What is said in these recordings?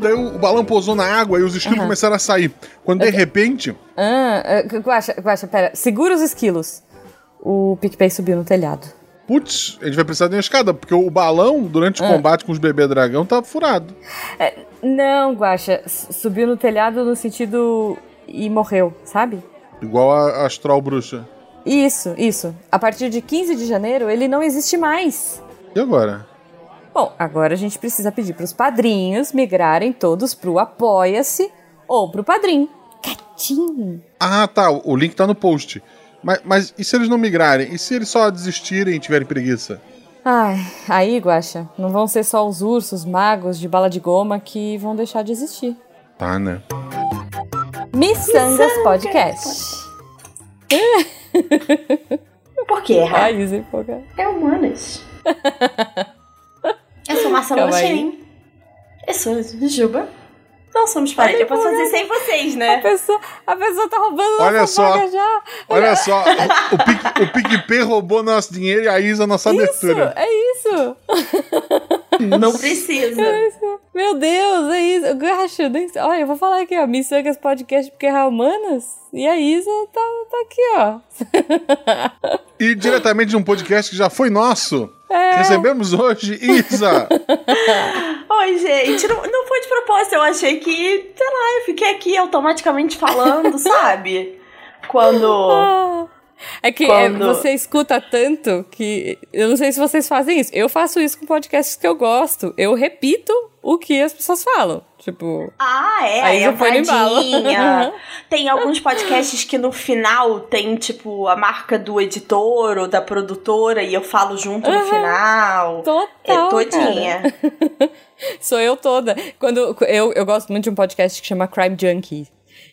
Daí o, balão pousou na água e os esquilos começaram a sair. Quando de repente, Ah, ah, Guaxa, Guaxa, pera. Segura os esquilos. O PicPay subiu no telhado. putz, a gente vai precisar de uma escada, porque o balão, durante o Ah. combate com os bebê dragão, tá furado. É, não, Guaxa, s- subiu no telhado no sentido e morreu, sabe? Igual a, a Astral Bruxa. Isso, isso. A partir de 15 de janeiro, ele não existe mais. E agora? Bom, agora a gente precisa pedir pros padrinhos migrarem todos pro Apoia-se ou pro Padrim. Gatinho. Ah, tá. O o link tá no post. Mas, mas e se eles não migrarem? E se eles só desistirem e tiverem preguiça? Ai, aí, Guaxa, não vão ser só os ursos magos de bala de goma que vão deixar de existir. Tá, né? Missangas Podcast. Por que errar? É humanas. Eu sou Marcela. Rochain. Eu sou Juba. Não somos parentes. Eu posso fazer sem vocês, A né? pessoa, a pessoa tá roubando Olha nossa só. vaga já. Olha só, o, o PicPay roubou nosso dinheiro e a Isa nossa Isso, abertura. é isso. Não precisa. Meu Deus, é isso. Guaxa, nem sei. Olha, eu vou falar aqui, ó. Missangas Podcast porque é humanas. E a Isa tá, tá aqui, ó. E diretamente de um podcast que já foi nosso. É. Recebemos hoje Isa. Oi, gente. Não, não foi de propósito. Eu achei que, sei lá, eu fiquei aqui automaticamente falando, sabe? Quando. É que é, Quando- você escuta tanto que. Eu não sei se vocês fazem isso. Eu faço isso com podcasts que eu gosto. Eu repito o que as pessoas falam. Tipo. Ah, é, Aí no embalo. entradinha. Tem alguns podcasts que no final tem, tipo, a marca do editor ou da produtora e eu falo junto no Aham. final. Total. É todinha. Sou eu toda. Quando eu, eu gosto muito de um podcast que chama Crime Junkie.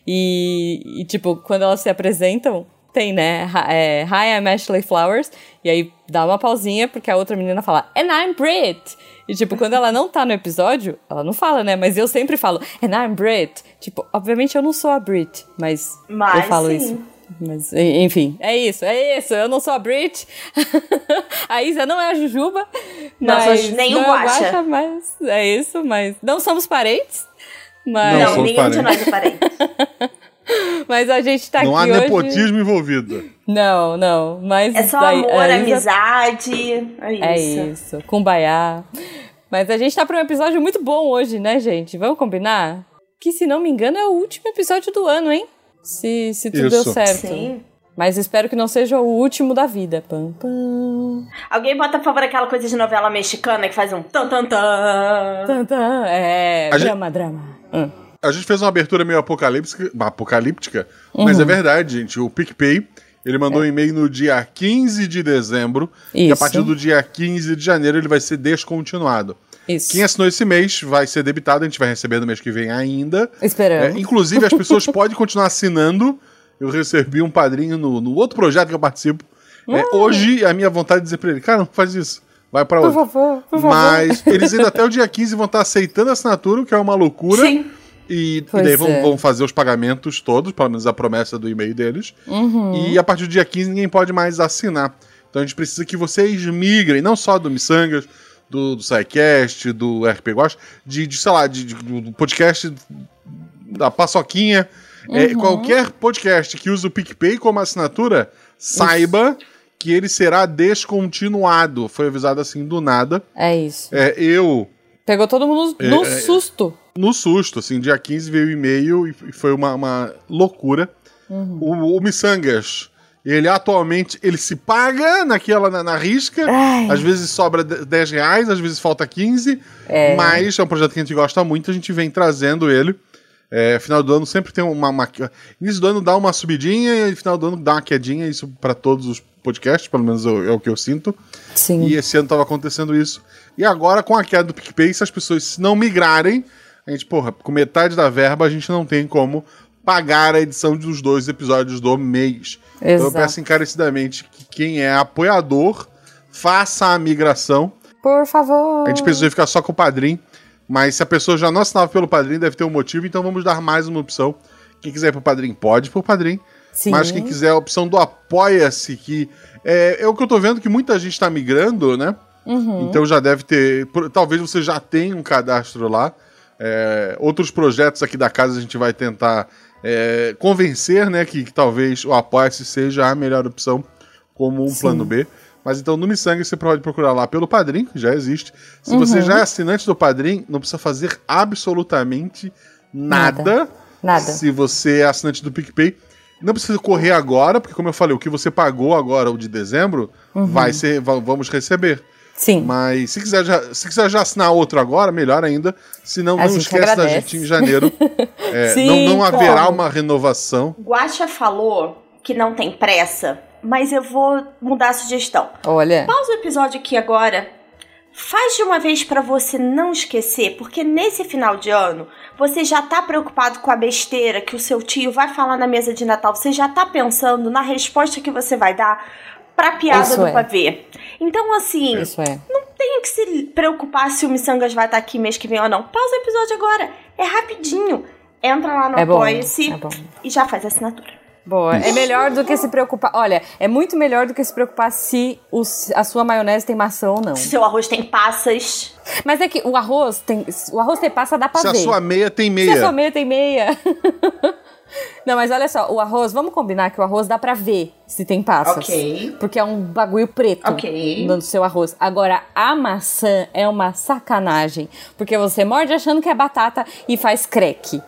E, e, tipo, quando elas se apresentam, tem, né? Hi, é, Hi, I'm Ashley Flowers. E aí dá uma pausinha, porque a outra menina fala, And I'm Brit. E, tipo, quando ela não tá no episódio, ela não fala, né? Mas eu sempre falo, And I'm Brit. Tipo, obviamente eu não sou a Brit, mas, Mas eu falo sim. isso. Mas, enfim, é isso, é isso. Eu não sou a Brit. a Isa não é a Jujuba. Não nem o não é Guaxa. mas é isso, mas não somos parentes. Mas, Não Não, somos nenhum de parentes. nós é parente. mas a gente tá Não há aqui hoje. nepotismo envolvido. Não, não. Mas É só daí- amor, Isa- amizade. É isso. É isso, kumbaya. Mas a gente tá pra um episódio muito bom hoje, né, gente? Vamos combinar? Que, se não me engano, é o último episódio do ano, hein? Se, se tudo deu Isso. certo. Sim. Mas espero que não seja o último da vida. Pam, pam. Alguém bota, por favor, aquela coisa de novela mexicana que faz um tan tan tan. Tan, tan. É, A gente- drama, drama. Hum. A gente fez uma abertura meio apocalíptica, apocalíptica mas é Uhum. verdade, gente. O PicPay, ele mandou um e-mail no dia 15 de dezembro. E a Isso. partir do dia 15 de janeiro ele vai ser descontinuado. Isso. Quem assinou esse mês vai ser debitado, a gente vai receber no mês que vem ainda. Esperamos. É, inclusive, as pessoas podem continuar assinando. Eu recebi um padrinho no, no outro projeto que eu participo. É, hoje, a minha vontade é dizer pra ele, cara, não faz isso. Vai pra Por outro. favor, por favor. Mas eles ainda até o dia 15 vão estar aceitando a assinatura, o que é uma loucura. Sim. E, e daí vão, é. vão fazer os pagamentos todos, pelo menos a promessa do e-mail deles. Uhum. E a partir do dia 15 ninguém pode mais assinar. Então a gente precisa que vocês migrem, não só do Missangas, do, do SciCast, do RP Gosta, de, de, sei lá, de, de- do podcast da Paçoquinha. É, Uhum. qualquer podcast que use o PicPay como assinatura, saiba que ele será descontinuado. Foi avisado assim do nada. É isso. É, eu Pegou todo mundo no É, é, susto. No susto, assim, dia 15 veio o e-mail e foi uma, uma loucura. Uhum. O, o Missangas, ele atualmente, ele se paga naquela, na, na risca, Ai. às vezes sobra de- 10 reais, às vezes falta 15, É. mas é um projeto que a gente gosta muito, a gente vem trazendo ele. É, final do ano sempre tem uma, uma. Início do ano dá uma subidinha e final do ano dá uma quedinha, isso para todos os podcasts, pelo menos é o- que eu sinto. Sim. E esse ano tava acontecendo isso. E agora, com a queda do PicPay, se as pessoas não migrarem, a gente, porra, com metade da verba, a gente não tem como pagar a edição dos dois episódios do mês. Então eu Exato. peço encarecidamente que quem é apoiador faça a migração. Por favor. A gente precisa ficar só com o padrinho. Mas se a pessoa já não assinava pelo padrinho, deve ter um motivo, então vamos dar mais uma opção. Quem quiser ir pro padrinho, pode ir pro padrinho. Sim. Mas quem quiser a opção do Apoia-se, que é, é o que eu tô vendo que muita gente tá migrando, né? Uhum. Então já deve ter. por- Talvez você já tenha um cadastro lá. É, outros projetos aqui da casa a gente vai tentar é, convencer, né, que, que talvez o Apoia-se seja a melhor opção como um Sim. plano B. Mas então no Missangue você pode procurar lá pelo Padrim, que já existe. Se Uhum. você já é assinante do Padrim, não precisa fazer absolutamente nada. Nada. Nada. Se você é assinante do PicPay, não precisa correr agora, porque como eu falei, o que você pagou agora, o de dezembro, Uhum. vai ser, va- vamos receber. Sim. Mas se quiser, já, se quiser já assinar outro agora, melhor ainda. Se não, não esquece da agradece. gente em janeiro. É, Sim, não, não haverá como? uma renovação. Guaxa falou que não tem pressa, mas eu vou mudar a sugestão. Olha. Pausa o episódio aqui agora. Faz de uma vez pra você não esquecer, porque nesse final de ano você já tá preocupado com a besteira que o seu tio vai falar na mesa de Natal. Você já tá pensando na resposta que você vai dar pra piada Isso do é. pavê. Então, assim, Isso é. tem que se preocupar se o Missangas vai estar aqui mês que vem ou não. Pausa o episódio agora. É rapidinho. Entra lá no É. Apoia-se É e já faz a assinatura. Boa. É melhor do que se preocupar. Olha, é muito melhor do que se preocupar se os- a sua maionese tem maçã ou não. Se seu arroz tem passas. Mas é que o arroz tem. O arroz tem passa, dá pra Se a ver. sua meia tem Se a sua meia. meia tem meia. Não, mas olha só, o arroz, vamos combinar que o arroz dá pra ver se tem passas. Ok. Porque é um bagulho preto Ok. no seu arroz. Agora, a maçã é uma sacanagem. Porque você morde achando que é batata e faz creque.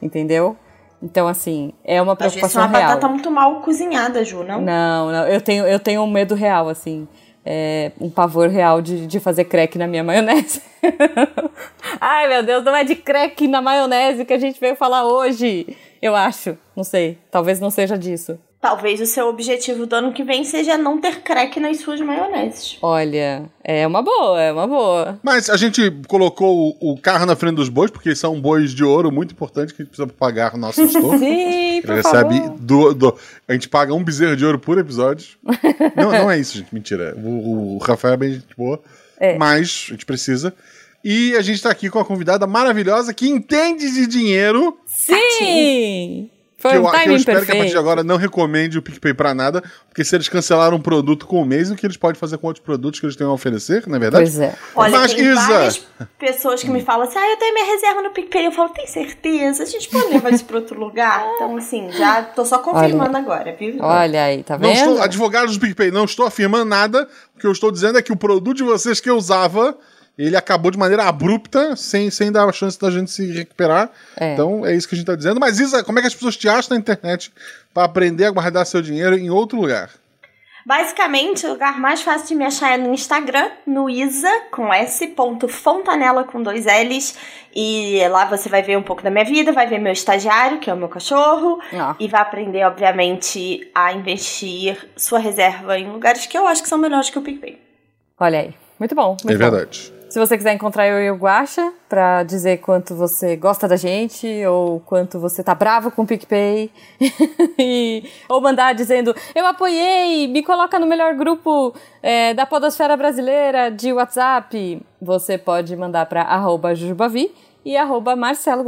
Entendeu? Então, assim, é uma é preocupação uma real. batata muito mal cozinhada, Ju, não? Não, não, eu tenho, eu tenho um medo real, assim. É, um pavor real de, de fazer crack na minha maionese. Ai, meu Deus, não é de crack na maionese que a gente veio falar hoje. Eu acho, não sei. Talvez não seja disso. Talvez o seu objetivo do ano que vem seja não ter crack nas suas maioneses. Olha, é uma boa, é uma boa. Mas a gente colocou o, o carro na frente dos bois, porque são bois de ouro muito importante que a gente precisa pagar o nosso gestor. Sim, por Ele favor. recebe do, do- A gente paga um bezerro de ouro por episódio. não, não é isso, gente. Mentira. O, o Rafael é bem gente boa. É. Mas a gente precisa. E a gente tá aqui com uma convidada maravilhosa que entende de dinheiro. Sim! Foi que eu, um que eu timing espero que a partir perfeito. de agora não recomende o PicPay pra nada. Porque se eles cancelaram um produto com o mês, o que eles podem fazer com outros produtos que eles têm a oferecer, não é verdade? Pois é. Olha, Mas, tem Isa- várias pessoas que me falam assim: ah, eu tenho minha reserva no PicPay. Eu falo, tem certeza? A gente pode levar isso pra outro lugar? Então, assim, já tô só confirmando agora, viu? Olha aí, tá Não vendo? estou, advogados do PicPay, não estou afirmando nada. O que eu estou dizendo é que o produto de vocês que eu usava, ele acabou de maneira abrupta, sem, sem dar a chance da gente se recuperar. É. Então é isso que a gente está dizendo. Mas Isa, como é que as pessoas te acham na internet para aprender a guardar seu dinheiro em outro lugar? Basicamente, o lugar mais fácil de me achar é no Instagram, no isa, com s, ponto fontanela com dois L's. E lá você vai ver um pouco da minha vida, vai ver meu estagiário, que é o meu cachorro. Ó. E vai aprender, obviamente, a investir sua reserva em lugares que eu acho que são melhores que o PicPay. Olha aí. Muito bom. Muito é bom. verdade. Se você quiser encontrar eu e o Guaxa pra dizer quanto você gosta da gente ou quanto você tá bravo com o PicPay, e- ou mandar dizendo eu apoiei, me coloca no melhor grupo é, da podosfera brasileira de WhatsApp, você pode mandar pra arroba Jujubavi e arroba Marcelo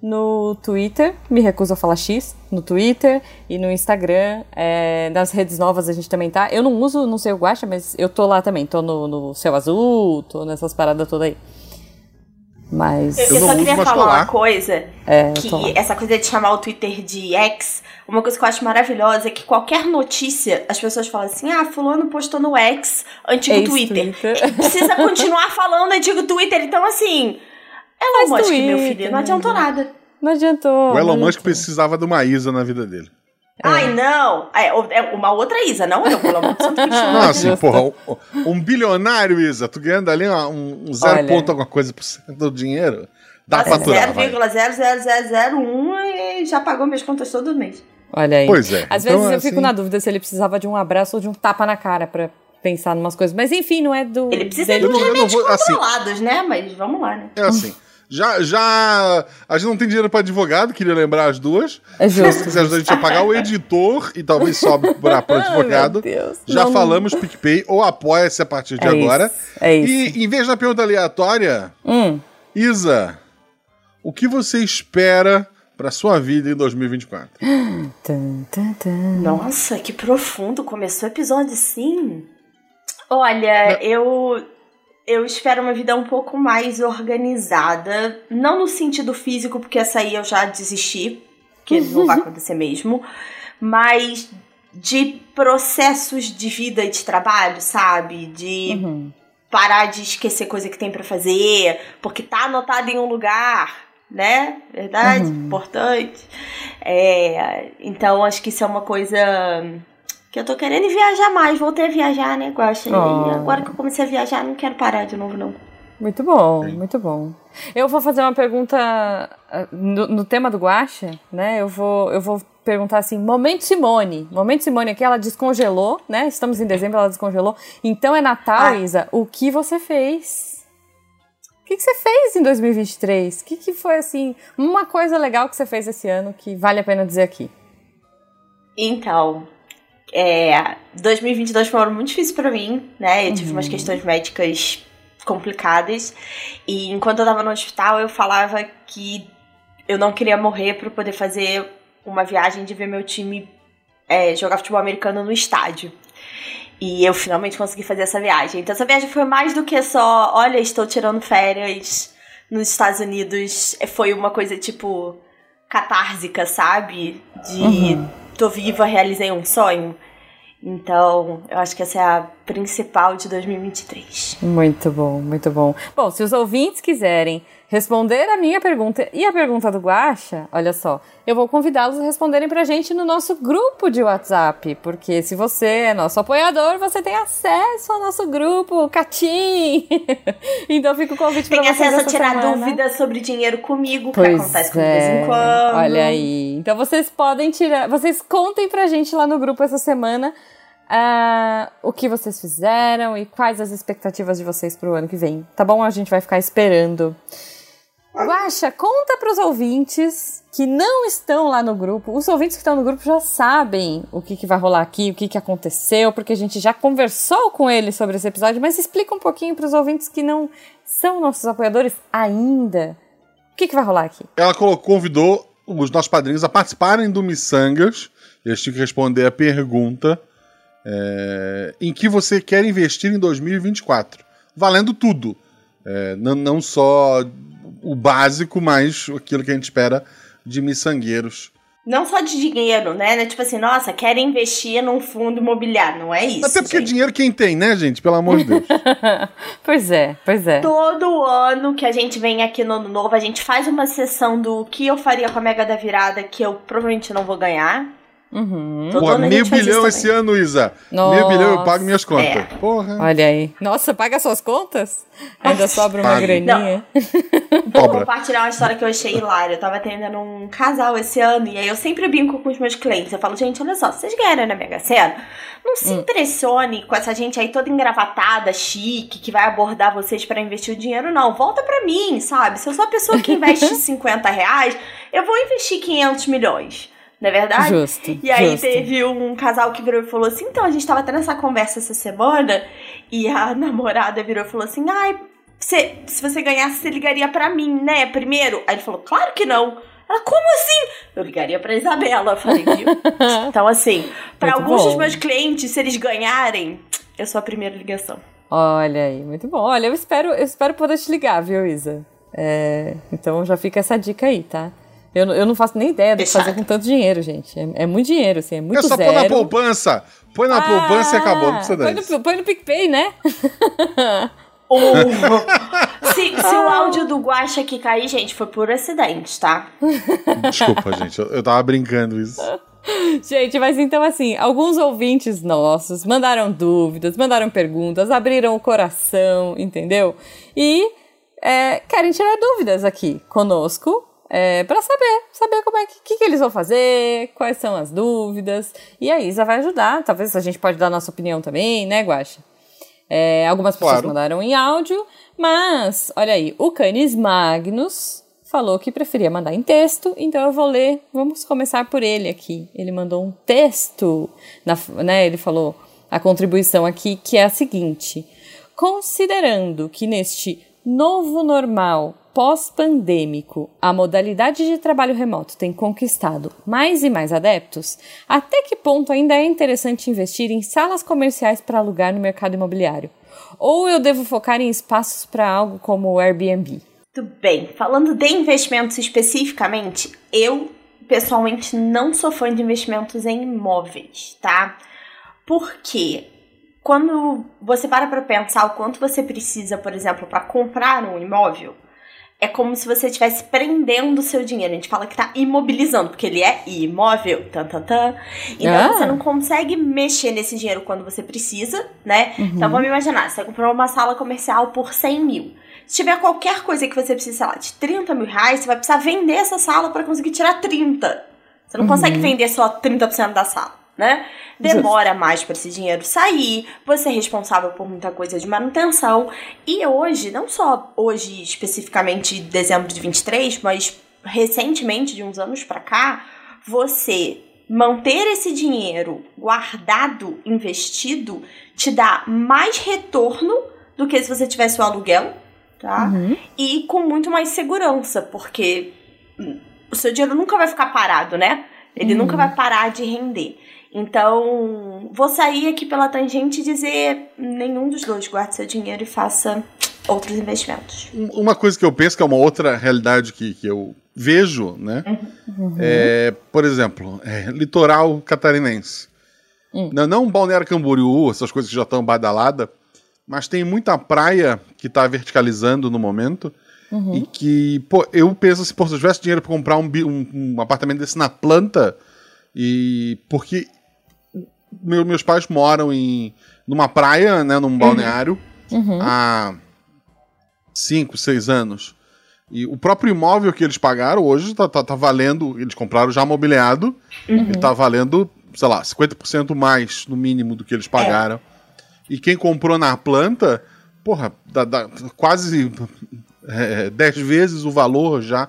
no Twitter, me recuso a falar X, no Twitter e no Instagram. É, nas redes novas a gente também tá. Eu não uso, não sei o Guaxa, mas eu tô lá também. Tô no, no Céu Azul, tô nessas paradas todas aí. Mas. Eu, Eu só queria falar uma coisa, É, que essa coisa de chamar o Twitter de X, uma coisa que eu acho maravilhosa é que qualquer notícia, as pessoas falam assim, ah, fulano postou no X, antigo Ex-Twitter. Twitter. Precisa continuar falando antigo Twitter, então assim... Elon Faz Musk, meu Twitter, filho, não adiantou né? nada. Não adiantou. O não Elon Musk precisava de uma Isa na vida dele. Ai, não! É, é uma outra Isa, não eu, pelo amor de Santo. Não, assim, justo. porra, um, um bilionário, Isa, tu ganhando ali um, um zero Olha. ponto alguma coisa por cento do dinheiro, dá pra Nossa, aturar, vai. 0,00001 e já pagou minhas contas todo mês. Olha aí. Pois é. Às Então, vezes eu assim- fico na dúvida se ele precisava de um abraço ou de um tapa na cara pra pensar em umas coisas. Mas enfim, não é do. Ele precisa dele. de não remédios vou- assim- controlados, né? Mas vamos lá, né? É assim. Já, já. A gente não tem dinheiro pra advogado, queria lembrar as duas. É Se justo. quiser ajudar a gente a pagar o editor e talvez sobe pra, pro advogado. Ai, meu Deus. Já Não- falamos PicPay ou apoia-se a partir de É agora. isso, é isso. E em vez da pergunta aleatória, Hum. Isa, o que você espera pra sua vida em 2024? Tum, tum, tum. Nossa, que profundo. Começou o episódio assim. Olha, eu eu espero uma vida um pouco mais organizada, não no sentido físico, porque essa aí eu já desisti, que não vai acontecer mesmo, mas de processos de vida e de trabalho, sabe? De uhum. parar de esquecer coisa que tem para fazer, porque tá anotado em um lugar, né? Verdade? Uhum. Importante. É, então, acho que isso é uma coisa que eu tô querendo viajar mais. Voltei a viajar, né, Guaxa? Oh. E agora que eu comecei a viajar, não quero parar de novo, não. Muito bom, muito bom. Eu vou fazer uma pergunta ah, no, no, tema do Guaxa, né? Eu vou, eu vou perguntar assim: Momento Simone. Momento Simone aqui, ela descongelou, né? Estamos em dezembro, ela descongelou. Então é Natal, ah. Isa. O que você fez? O que, que você fez em 2023? O que, que foi, assim, uma coisa legal que você fez esse ano que vale a pena dizer aqui? Então, é, 2022 foi um ano muito difícil para mim, né? Eu tive umas uhum. questões médicas complicadas. E enquanto eu tava no hospital, eu falava que eu não queria morrer para poder fazer uma viagem de ver meu time é, jogar futebol americano no estádio. E eu finalmente consegui fazer essa viagem. Então essa viagem foi mais do que só, olha, estou tirando férias nos Estados Unidos. Foi uma coisa tipo catársica, sabe? De uhum. Tô viva, realizei um sonho. Então, eu acho que essa é a principal de 2023. Muito bom, muito bom. Bom, se os ouvintes quiserem responder a minha pergunta e a pergunta do Guaxa, olha só, eu vou convidá-los a responderem pra gente no nosso grupo de WhatsApp, porque se você é nosso apoiador, você tem acesso ao nosso grupo, Catim! então fica o convite pra vocês Tem acesso a tirar dúvidas sobre dinheiro comigo, pois que acontece de vez em é, quando. Olha aí. Então vocês podem tirar, vocês contem pra gente lá no grupo essa semana Uh, o que vocês fizeram e quais as expectativas de vocês para o ano que vem. Tá bom? A gente vai ficar esperando. Guaxa, conta para os ouvintes que não estão lá no grupo. Os ouvintes que estão no grupo já sabem o que, que vai rolar aqui, o que, que aconteceu, porque a gente já conversou com eles sobre esse episódio, mas explica um pouquinho para os ouvintes que não são nossos apoiadores ainda. O que, que vai rolar aqui? Ela convidou os nossos padrinhos a participarem do Missangas. Eles tinham que responder a pergunta é, em que você quer investir em 2024. Valendo tudo. É, não, não só o básico, mas aquilo que a gente espera de miçangueiros. Não só de dinheiro, né? Tipo assim, nossa, quero investir num fundo imobiliário. Não é isso. Até porque gente. dinheiro quem tem, né, gente? Pelo amor de Deus. pois é, pois é. Todo ano que a gente vem aqui no ano novo, a gente faz uma sessão do que eu faria com a Mega da Virada, que eu provavelmente não vou ganhar. Uhum. Pô, mil bilhão esse ano, Isa. Nossa. Mil bilhão eu pago minhas contas. É. Porra. Olha aí. Nossa, paga suas contas? Ainda sobra uma graninha. Vou compartilhar uma história que eu achei hilária. Eu tava atendendo um casal esse ano e aí eu sempre brinco com os meus clientes. Eu falo, gente, olha só, vocês ganharam na Mega Sena? Não se hum. impressione com essa gente aí toda engravatada, chique, que vai abordar vocês para investir o dinheiro, não. Volta para mim, sabe? Se eu sou a pessoa que investe 50 reais, eu vou investir 500 milhões não é verdade? Justo. E aí justo. teve um casal que virou e falou assim: então, a gente tava tendo essa conversa essa semana, e a namorada virou e falou assim: ai, você, se você ganhasse, você ligaria para mim, né? Primeiro. Aí ele falou: claro que não. Ela, como assim? Eu ligaria pra Isabela. Eu falei, viu? então, assim, para alguns bom. dos meus clientes, se eles ganharem, eu sou a primeira ligação. Olha aí, muito bom. Olha, eu espero, eu espero poder te ligar, viu, Isa? É, então já fica essa dica aí, tá? Eu, eu não faço nem ideia do que fazer com tanto dinheiro, gente. É, é, muito dinheiro, assim, é muito zero. É só zero. pôr na poupança. Põe na ah, poupança e acabou, não precisa põe no, põe no PicPay, né? se, se o áudio do Guacha aqui cair, gente, foi por acidente, tá? Desculpa, gente, eu, eu tava brincando isso. Gente, mas então assim, alguns ouvintes nossos mandaram dúvidas, mandaram perguntas, abriram o coração, entendeu? E é, querem tirar dúvidas aqui conosco é, para saber, saber como é que, que, que, eles vão fazer, quais são as dúvidas. E a Isa vai ajudar. Talvez a gente pode dar nossa opinião também, né, Guaxa? É, algumas pessoas claro. mandaram em áudio, mas olha aí, o Canis Magnus falou que preferia mandar em texto, então eu vou ler. Vamos começar por ele aqui. Ele mandou um texto, na, né? Ele falou a contribuição aqui que é a seguinte: considerando que neste novo normal pós-pandêmico, a modalidade de trabalho remoto tem conquistado mais e mais adeptos, até que ponto ainda é interessante investir em salas comerciais para alugar no mercado imobiliário? Ou eu devo focar em espaços para algo como o Airbnb? Tudo bem. Falando de investimentos especificamente, eu pessoalmente não sou fã de investimentos em imóveis, tá? Porque quando você para para pensar o quanto você precisa, por exemplo, para comprar um imóvel, é como se você estivesse prendendo o seu dinheiro. A gente fala que tá imobilizando, porque ele é imóvel. Tan, tan, tan. Então ah. você não consegue mexer nesse dinheiro quando você precisa, né? Uhum. Então vamos imaginar, você comprou uma sala comercial por 100 mil. Se tiver qualquer coisa que você precise, sei lá, de 30 mil reais, você vai precisar vender essa sala para conseguir tirar 30. Você não uhum. consegue vender só 30% da sala, né? demora mais para esse dinheiro sair, você é responsável por muita coisa de manutenção. E hoje, não só hoje especificamente dezembro de 23, mas recentemente, de uns anos para cá, você manter esse dinheiro guardado, investido, te dá mais retorno do que se você tivesse o aluguel, tá? Uhum. E com muito mais segurança, porque o seu dinheiro nunca vai ficar parado, né? Ele uhum. nunca vai parar de render. Então, vou sair aqui pela tangente e dizer: nenhum dos dois guarde seu dinheiro e faça outros investimentos. Uma coisa que eu penso que é uma outra realidade que, que eu vejo, né? Uhum. É, por exemplo, é, litoral catarinense. Uhum. Não, não Balneário Camboriú, essas coisas que já estão badaladas, mas tem muita praia que está verticalizando no momento. Uhum. E que, pô, eu penso assim, pô, se eu tivesse dinheiro para comprar um, um, um apartamento desse na planta, e porque meu, meus pais moram em numa praia, né, num uhum. balneário, uhum. há 5, 6 anos. E o próprio imóvel que eles pagaram hoje tá, tá, tá valendo, eles compraram já mobiliado, uhum. e tá valendo, sei lá, 50% mais no mínimo do que eles pagaram. É. E quem comprou na planta, porra, dá, dá quase é, 10 vezes o valor já.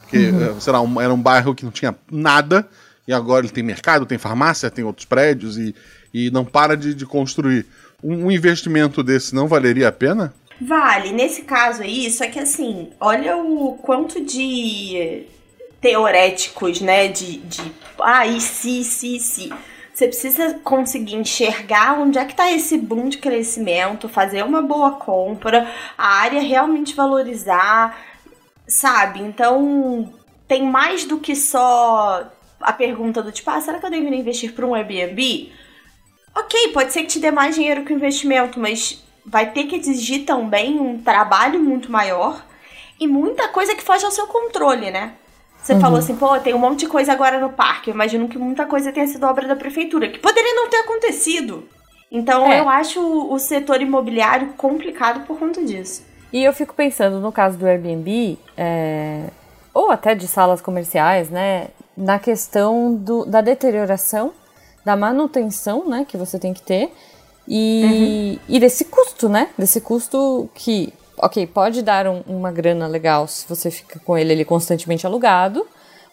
Porque, uhum. É, sei lá, um, era um bairro que não tinha nada e agora ele tem mercado, tem farmácia, tem outros prédios e, e não para de, de construir. Um, um investimento desse não valeria a pena? Vale. Nesse caso aí, só que assim, olha o quanto de teoréticos, né? De, de ah, e se, se, se. Você precisa conseguir enxergar onde é que está esse boom de crescimento, fazer uma boa compra, a área realmente valorizar, sabe? Então, tem mais do que só a pergunta do tipo, ah, será que eu deveria investir para um Airbnb? Ok, pode ser que te dê mais dinheiro que o investimento, mas vai ter que exigir também um trabalho muito maior e muita coisa que foge ao seu controle, né? Você uhum. falou assim, pô, tem um monte de coisa agora no parque. Eu imagino que muita coisa tenha sido obra da prefeitura, que poderia não ter acontecido. Então é. eu acho o setor imobiliário complicado por conta disso. E eu fico pensando, no caso do Airbnb, é... ou até de salas comerciais, né? Na questão do, da deterioração, da manutenção, né, que você tem que ter, e, uhum. e desse custo, né, desse custo que, ok, pode dar um, uma grana legal se você fica com ele ali constantemente alugado,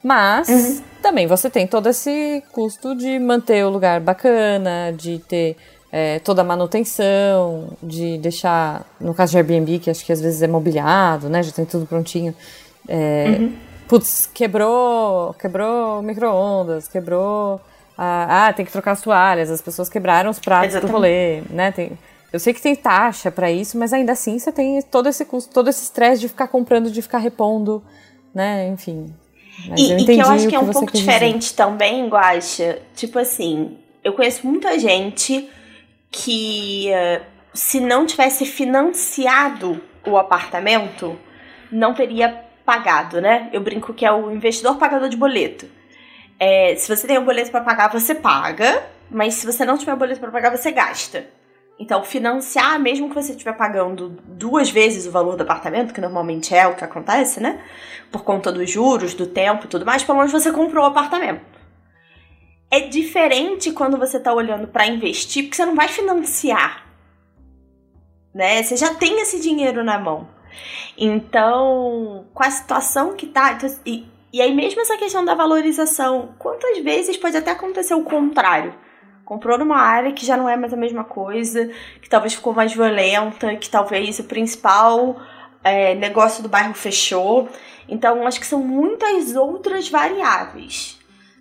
mas uhum. também você tem todo esse custo de manter o lugar bacana, de ter é, toda a manutenção, de deixar, no caso de Airbnb, que acho que às vezes é mobiliado, né, já tem tudo prontinho, é, uhum putz, quebrou, quebrou micro-ondas, quebrou. Ah, ah, tem que trocar as toalhas, as pessoas quebraram os pratos Exatamente. do rolê, né? Tem, eu sei que tem taxa para isso, mas ainda assim você tem todo esse custo, todo esse estresse de ficar comprando, de ficar repondo, né? Enfim. E, e que eu acho que é um pouco diferente dizer. também, Guaxa. Tipo assim, eu conheço muita gente que, eh, se não tivesse financiado o apartamento, não teria pagado, né? Eu brinco que é o investidor pagador de boleto. É, se você tem um boleto para pagar, você paga, mas se você não tiver boleto para pagar, você gasta. Então, financiar, mesmo que você estiver pagando duas vezes o valor do apartamento, que normalmente é o que acontece, né? Por conta dos juros, do tempo e tudo mais, pelo menos você comprou o apartamento. É diferente quando você está olhando para investir, porque você não vai financiar. Né? Você já tem esse dinheiro na mão. Então, com a situação que tá. Então, e, e aí, mesmo essa questão da valorização, quantas vezes pode até acontecer o contrário? Comprou numa área que já não é mais a mesma coisa, que talvez ficou mais violenta, que talvez o principal é, negócio do bairro fechou. Então, acho que são muitas outras variáveis.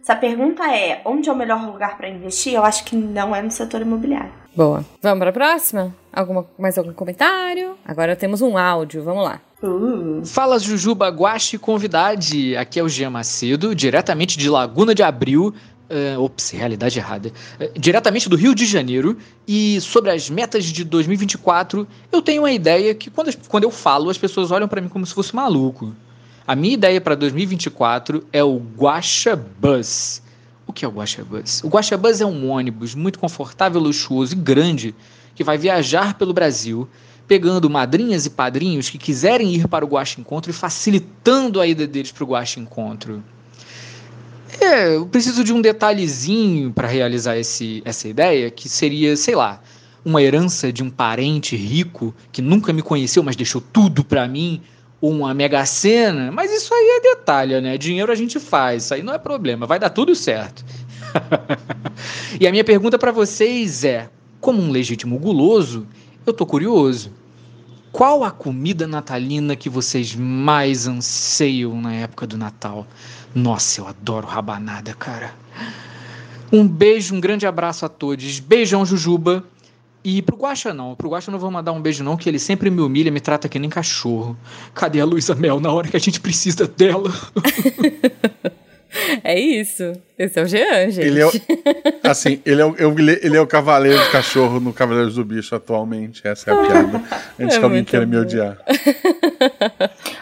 Se a pergunta é onde é o melhor lugar para investir, eu acho que não é no setor imobiliário. Boa. Vamos para a próxima? Alguma, mais algum comentário? Agora temos um áudio, vamos lá. Uh. Fala Jujuba Guache convidade. Aqui é o Jean Macedo, diretamente de Laguna de Abril, Uh, ops, realidade errada. Uh, diretamente do Rio de Janeiro. E sobre as metas de 2024, eu tenho uma ideia que quando, quando eu falo, as pessoas olham para mim como se fosse maluco. A minha ideia para 2024 é o Guacha Bus. O que é o Guacha Bus? O Guacha Bus é um ônibus muito confortável, luxuoso e grande que vai viajar pelo Brasil, pegando madrinhas e padrinhos que quiserem ir para o Guacha Encontro e facilitando a ida deles para o Guacha Encontro. É, eu preciso de um detalhezinho para realizar esse, essa ideia, que seria, sei lá, uma herança de um parente rico que nunca me conheceu, mas deixou tudo para mim, uma mega cena. Mas isso aí é detalhe, né? Dinheiro a gente faz, isso aí não é problema, vai dar tudo certo. e a minha pergunta para vocês é: como um legítimo guloso, eu tô curioso. Qual a comida natalina que vocês mais anseiam na época do Natal? Nossa, eu adoro rabanada, cara. Um beijo, um grande abraço a todos. Beijão, Jujuba. E pro Guaxa não, pro Guaxa não vou mandar um beijo não, que ele sempre me humilha, me trata que nem cachorro. Cadê a Luísa Mel na hora que a gente precisa dela? É isso. Esse é o Jean, gente. Ele é o, assim, ele é o, ele é o cavaleiro de cachorro no Cavaleiros do Bicho atualmente. Essa é a piada. Antes é que alguém queira bom. me odiar.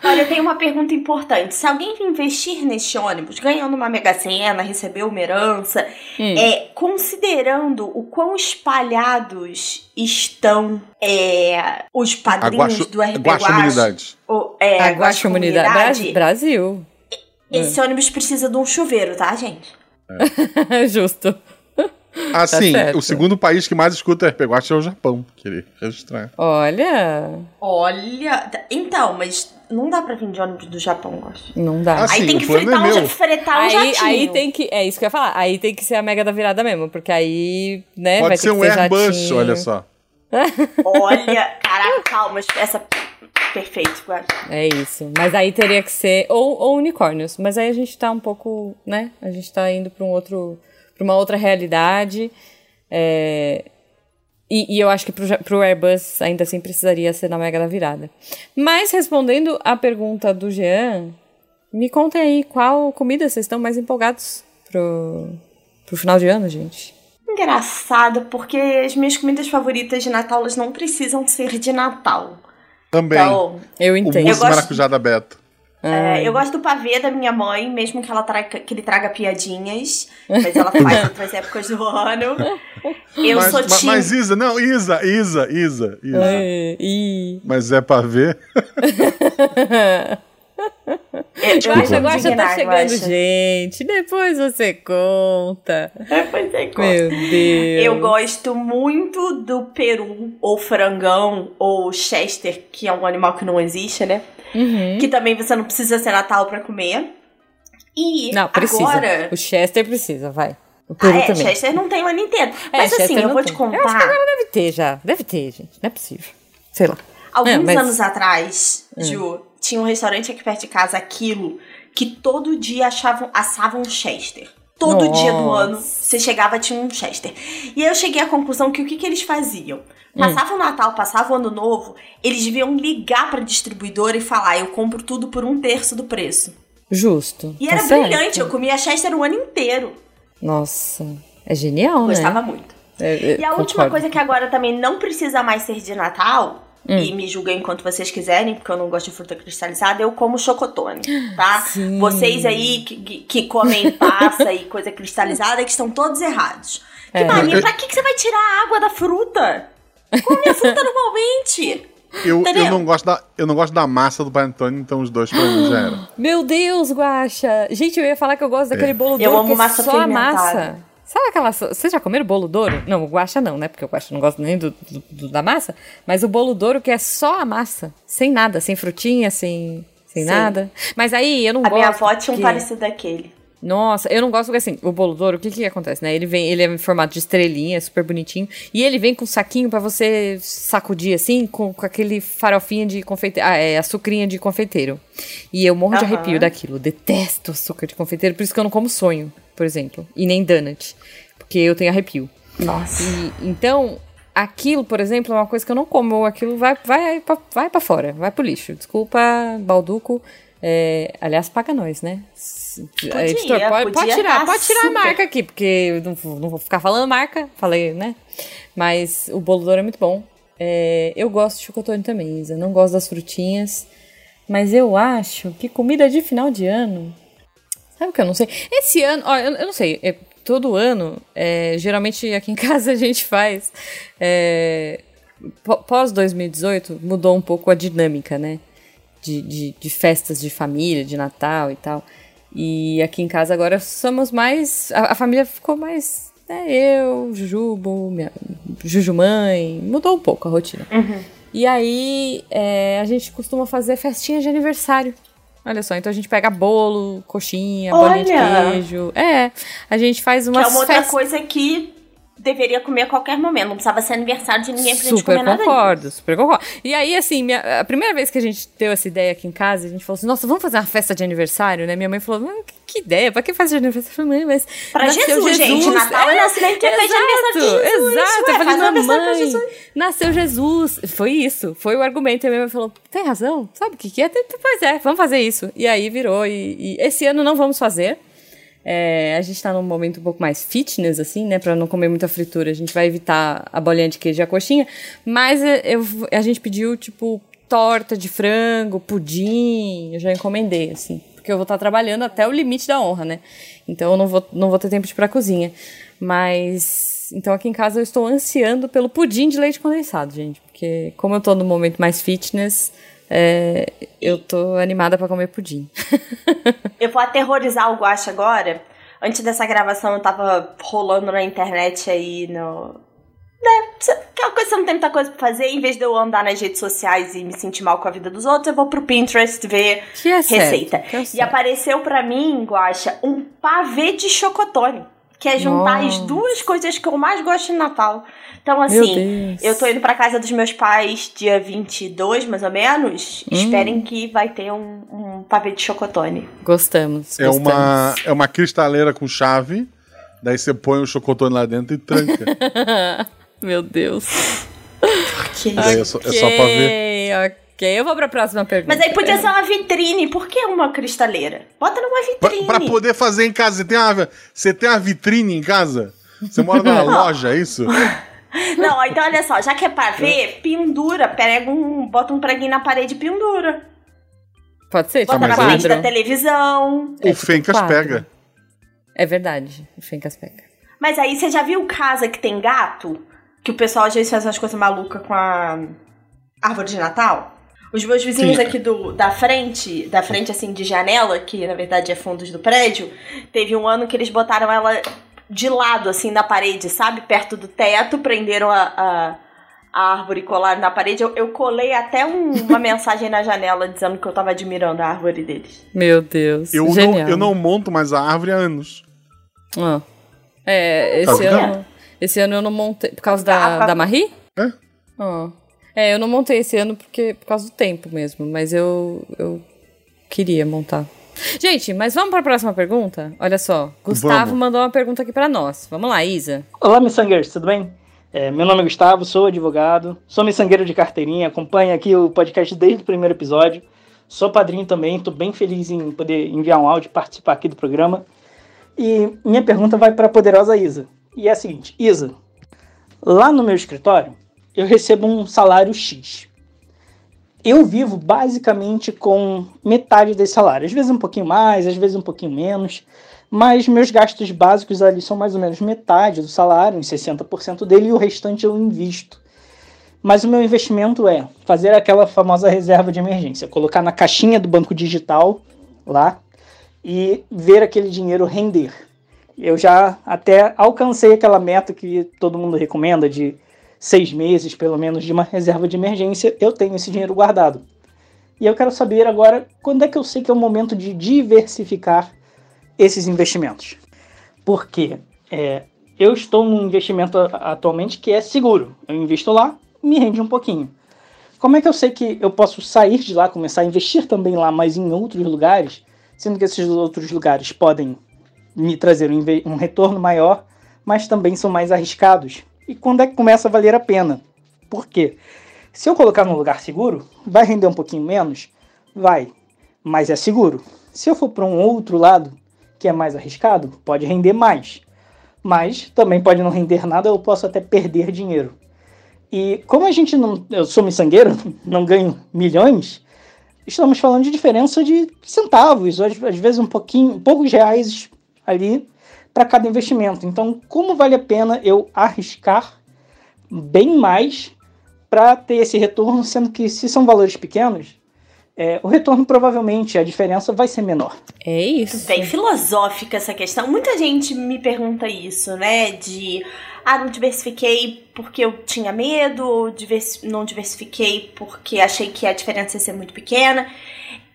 Olha, tem uma pergunta importante. Se alguém investir neste ônibus, ganhando uma mega sena, receber uma herança, hum. é, considerando o quão espalhados estão é, os padrinhos do RP Guax, o, é, a Guaxamunidade Brasil. Esse é. ônibus precisa de um chuveiro, tá, gente? É. Justo. Assim, tá o segundo país que mais escuta RP Guacha é o Japão, queria registrar. Olha. Olha. Então, mas não dá pra vir de ônibus do Japão, eu acho. Não dá. Assim, aí tem que fretar, é um, fretar um aí, jatinho. Aí tem que. É isso que eu ia falar. Aí tem que ser a mega da virada mesmo, porque aí, né? Pode vai ser um Airbus, jatinho. olha só. Olha, caraca, calma, essa perfeito, quase. É isso. Mas aí teria que ser. Ou, ou unicórnios. Mas aí a gente tá um pouco, né? A gente tá indo pra um outro. pra uma outra realidade. É, e, e, eu acho que pro, pro Airbus ainda assim precisaria ser na Mega da Virada. Mas respondendo a pergunta do Jean, me contem aí qual comida vocês estão mais empolgados pro, pro final de ano, gente. Engraçado, porque as minhas comidas favoritas de Natal elas não precisam ser de Natal. Também. Então, eu entendo. O mousse maracujá da Beto. É, eu gosto do pavê da minha mãe, mesmo que ela traga, que ele traga piadinhas, mas ela faz outras épocas do ano. Eu mas, sou mas, time... mas Isa, não, Isa, Isa, Isa, Isa. É, e... Mas é pavê? Eu, Guaxa, Guaxa tá chegando, Guaxa. gente. Depois você conta. Depois você conta. Meu Deus. Eu gosto muito do peru, ou frangão, ou chester, que é um animal que não existe, né? Uhum. Que também você não precisa ser Natal pra comer. E não, precisa. agora... O chester precisa, vai. O peru ah, é, também. Chester não tem o ano inteiro. É, Mas assim, Chester eu vou tem. te contar... Eu acho que agora deve ter já. Deve ter, gente. Não é possível. Sei lá. Alguns É, mas- anos atrás, Hum. Ju, tinha um restaurante aqui perto de casa, aquilo, que todo dia achavam, assavam um Chester. Todo dia do Nossa. ano, você chegava tinha um Chester. E aí eu cheguei à conclusão que o que, que eles faziam? Hum. Passava o Natal, passava o Ano Novo, eles deviam ligar pra distribuidora e falar: eu compro tudo por um terço do preço. Justo. E Tá era certo. brilhante, eu comia Chester o ano inteiro. Nossa. É genial, Gostava né? muito. É, é, E a última concordo. coisa que agora também não precisa mais ser de Natal, Hum. e me julguem enquanto vocês quiserem, porque eu não gosto de fruta cristalizada, eu como chocotone, tá? Sim. Vocês aí que, que- que comem passa e coisa cristalizada, que estão todos errados. Que É. mania, pra que, que você vai tirar a água da fruta? Come a fruta normalmente. Eu, Entendeu? eu, não gosto da, eu não gosto da massa do panetone, então os dois pra mim já eram. Meu Deus, Guaxa! Gente, eu ia falar que eu gosto daquele bolo Eu douro amo que é massa só a massa. Sabe aquela... Vocês já comeram bolo douro? Não, o Guaxa não, né? Porque o Guaxa não gosta nem do, do- do- da massa. Mas o bolo douro que é só a massa. Sem nada, sem frutinha, sem, sem Sim. nada. Mas aí eu não A gosto... minha avó tinha um parecido daquele. Nossa, eu não gosto porque assim, o bolo douro, o que que acontece, né? Ele vem, ele é em formato de estrelinha, super bonitinho, e ele vem com um saquinho para você sacudir assim, com, com aquele farofinha de confeiteiro, ah, é, açucrinha de confeiteiro. E eu morro de Aham. arrepio daquilo, detesto açúcar de confeiteiro, por isso que eu não como sonho, por exemplo, e nem donut, porque eu tenho arrepio. Nossa. E, então, aquilo, por exemplo, é uma coisa que eu não como. Aquilo vai, vai, pra- vai para fora, vai pro lixo. Desculpa, Balduco. É, aliás, paga nós, né? S- Podia, editor, pode, pode tirar, tá pode tirar a marca aqui, porque eu não, vou- não vou ficar falando marca, falei, né? Mas o bolo douro é muito bom. É, eu gosto de chocotone também, Isa. Não gosto das frutinhas. Mas eu acho que comida de final de ano. Sabe o que eu não sei? Esse ano, ó, eu, eu não sei. é, todo ano, é, geralmente aqui em casa a gente faz. é, pó- Pós 2018, mudou um pouco a dinâmica, né? De, de, de festas de família, de Natal e tal. E aqui em casa agora somos mais. A, a família ficou mais. Né, eu, Jujubo, minha, Jujumãe. Mudou um pouco a rotina. E aí, é, a gente costuma fazer festinha de aniversário. Olha só, então a gente pega bolo, coxinha, bolinha de queijo. É, a gente faz Que umas é uma outra festas. coisa que deveria comer a qualquer momento. Não precisava ser aniversário de ninguém pra gente Super comer nada concordo, super concordo. E aí, assim, minha- a primeira vez que a gente deu essa ideia aqui em casa, a gente falou assim, nossa, vamos fazer uma festa de aniversário, né? Minha mãe falou, "Mas que, que ideia, pra que festa de aniversário? Eu falei, mãe, mas Pra nasceu Jesus, gente, Natal é nascimento de festa de aniversário de Exato, Jesus, exato. ué, Eu falei, mamãe, Jesus." nasceu Jesus. Foi isso, foi o argumento. E a minha mãe falou, tem razão, sabe o que que é? Pois é, vamos fazer isso. E aí virou, e, e esse ano não vamos fazer. É, a gente tá num momento um pouco mais fitness, assim, né? Pra não comer muita fritura. A gente vai evitar a bolinha de queijo e a coxinha. Mas é, eu, a gente pediu, tipo, torta de frango, pudim. Eu já encomendei, assim. Porque eu vou estar trabalhando até o limite da honra, né? Então eu não vou, não vou ter tempo de ir pra cozinha. Mas. Então aqui em casa eu estou ansiando pelo pudim de leite condensado, gente. Porque como eu tô no momento mais fitness, é, eu tô animada pra comer pudim. Eu vou aterrorizar o Guacha agora. Antes dessa gravação, eu tava rolando na internet aí no. Né? Aquela coisa que você não tem muita coisa pra fazer, em vez de eu andar nas redes sociais e me sentir mal com a vida dos outros, eu vou pro Pinterest ver é certo, receita. que é e certo. apareceu pra mim, Guacha, um pavê de chocotone. Que é juntar as Nossa. duas coisas que eu mais gosto de Natal. Então, assim, eu tô indo pra casa dos meus pais dia 22, mais ou menos. Hum. Esperem que vai ter um, um pavê de chocotone. Gostamos. É gostamos. uma, é uma cristaleira com chave, daí você põe o chocotone lá dentro e tranca. Meu Deus. Que Daí é, só, é só pra ver. Ok, ok. Eu vou pra próxima pergunta. Mas aí podia ser uma vitrine. Por que uma cristaleira? Bota numa Pra, vitrine. pra poder fazer em casa. Você tem, uma, você tem uma vitrine em casa? Você mora numa loja, é isso? Não, então olha só, já que é pra ver, pendura. Pega um. Bota um preguinho na parede e pendura. Pode ser, Bota tipo na frente da televisão. É o tipo Fencas quadro. pega. É verdade, o Fencas pega. Mas aí você já viu casa que tem gato? Que o pessoal às vezes faz umas coisas malucas com a árvore de Natal? Os meus vizinhos Sim. aqui do, da frente, da frente assim de janela, que na verdade é fundos do prédio, teve um ano que eles botaram ela de lado, assim, na parede, sabe? Perto do teto, prenderam a, a, a árvore e colaram na parede. Eu, eu colei até um- uma mensagem na janela dizendo que eu tava admirando a árvore deles. Meu Deus. Eu não, Genial. eu não monto mais a árvore há anos. Ah. É, esse ano. Esse ano eu não montei. Por causa da, Ah, da Marie? É. Ah. É, eu não montei esse ano porque, por causa do tempo mesmo, mas eu, eu queria montar. Gente, mas vamos para a próxima pergunta? Olha só, Gustavo Vamos. mandou uma pergunta aqui para nós. Vamos lá, Isa. Olá, miçangueiros, tudo bem? É, meu nome é Gustavo, sou advogado, sou miçangueiro de carteirinha, acompanho aqui o podcast desde o primeiro episódio, sou padrinho também, estou bem feliz em poder enviar um áudio e participar aqui do programa. E minha pergunta vai para a poderosa Isa. E é a seguinte, Isa, lá no meu escritório eu recebo um salário X. Eu vivo basicamente com metade desse salário, às vezes um pouquinho mais, às vezes um pouquinho menos mas meus gastos básicos ali são mais ou menos metade do salário, uns 60% dele, e o restante eu invisto. Mas o meu investimento é fazer aquela famosa reserva de emergência, colocar na caixinha do banco digital lá e ver aquele dinheiro render. Eu já até alcancei aquela meta que todo mundo recomenda de seis meses, pelo menos, de uma reserva de emergência. Eu tenho esse dinheiro guardado. E eu quero saber agora quando é que eu sei que é o momento de diversificar esses investimentos. Porque é, eu estou num investimento atualmente que é seguro. Eu invisto lá, me rende um pouquinho. Como é que eu sei que eu posso sair de lá, começar a investir também lá, mas em outros lugares, sendo que esses outros lugares podem me trazer um, um retorno maior, mas também são mais arriscados? E quando é que começa a valer a pena? Por quê? Se eu colocar num lugar seguro, vai render um pouquinho menos? Vai, mas é seguro. Se eu for para um outro lado, que é mais arriscado, pode render mais. Mas também pode não render nada, eu posso até perder dinheiro. E como a gente não. Eu sou miçangueiro, não ganho milhões, estamos falando de diferença de centavos, às, vezes um pouquinho, poucos reais ali para cada investimento. Então, como vale a pena eu arriscar bem mais para ter esse retorno, sendo que se são valores pequenos, é, o retorno provavelmente, a diferença vai ser menor. É isso. Bem filosófica essa questão. Muita gente me pergunta isso, né? De ah, não diversifiquei porque eu tinha medo, diversi não diversifiquei porque achei que a diferença ia ser muito pequena.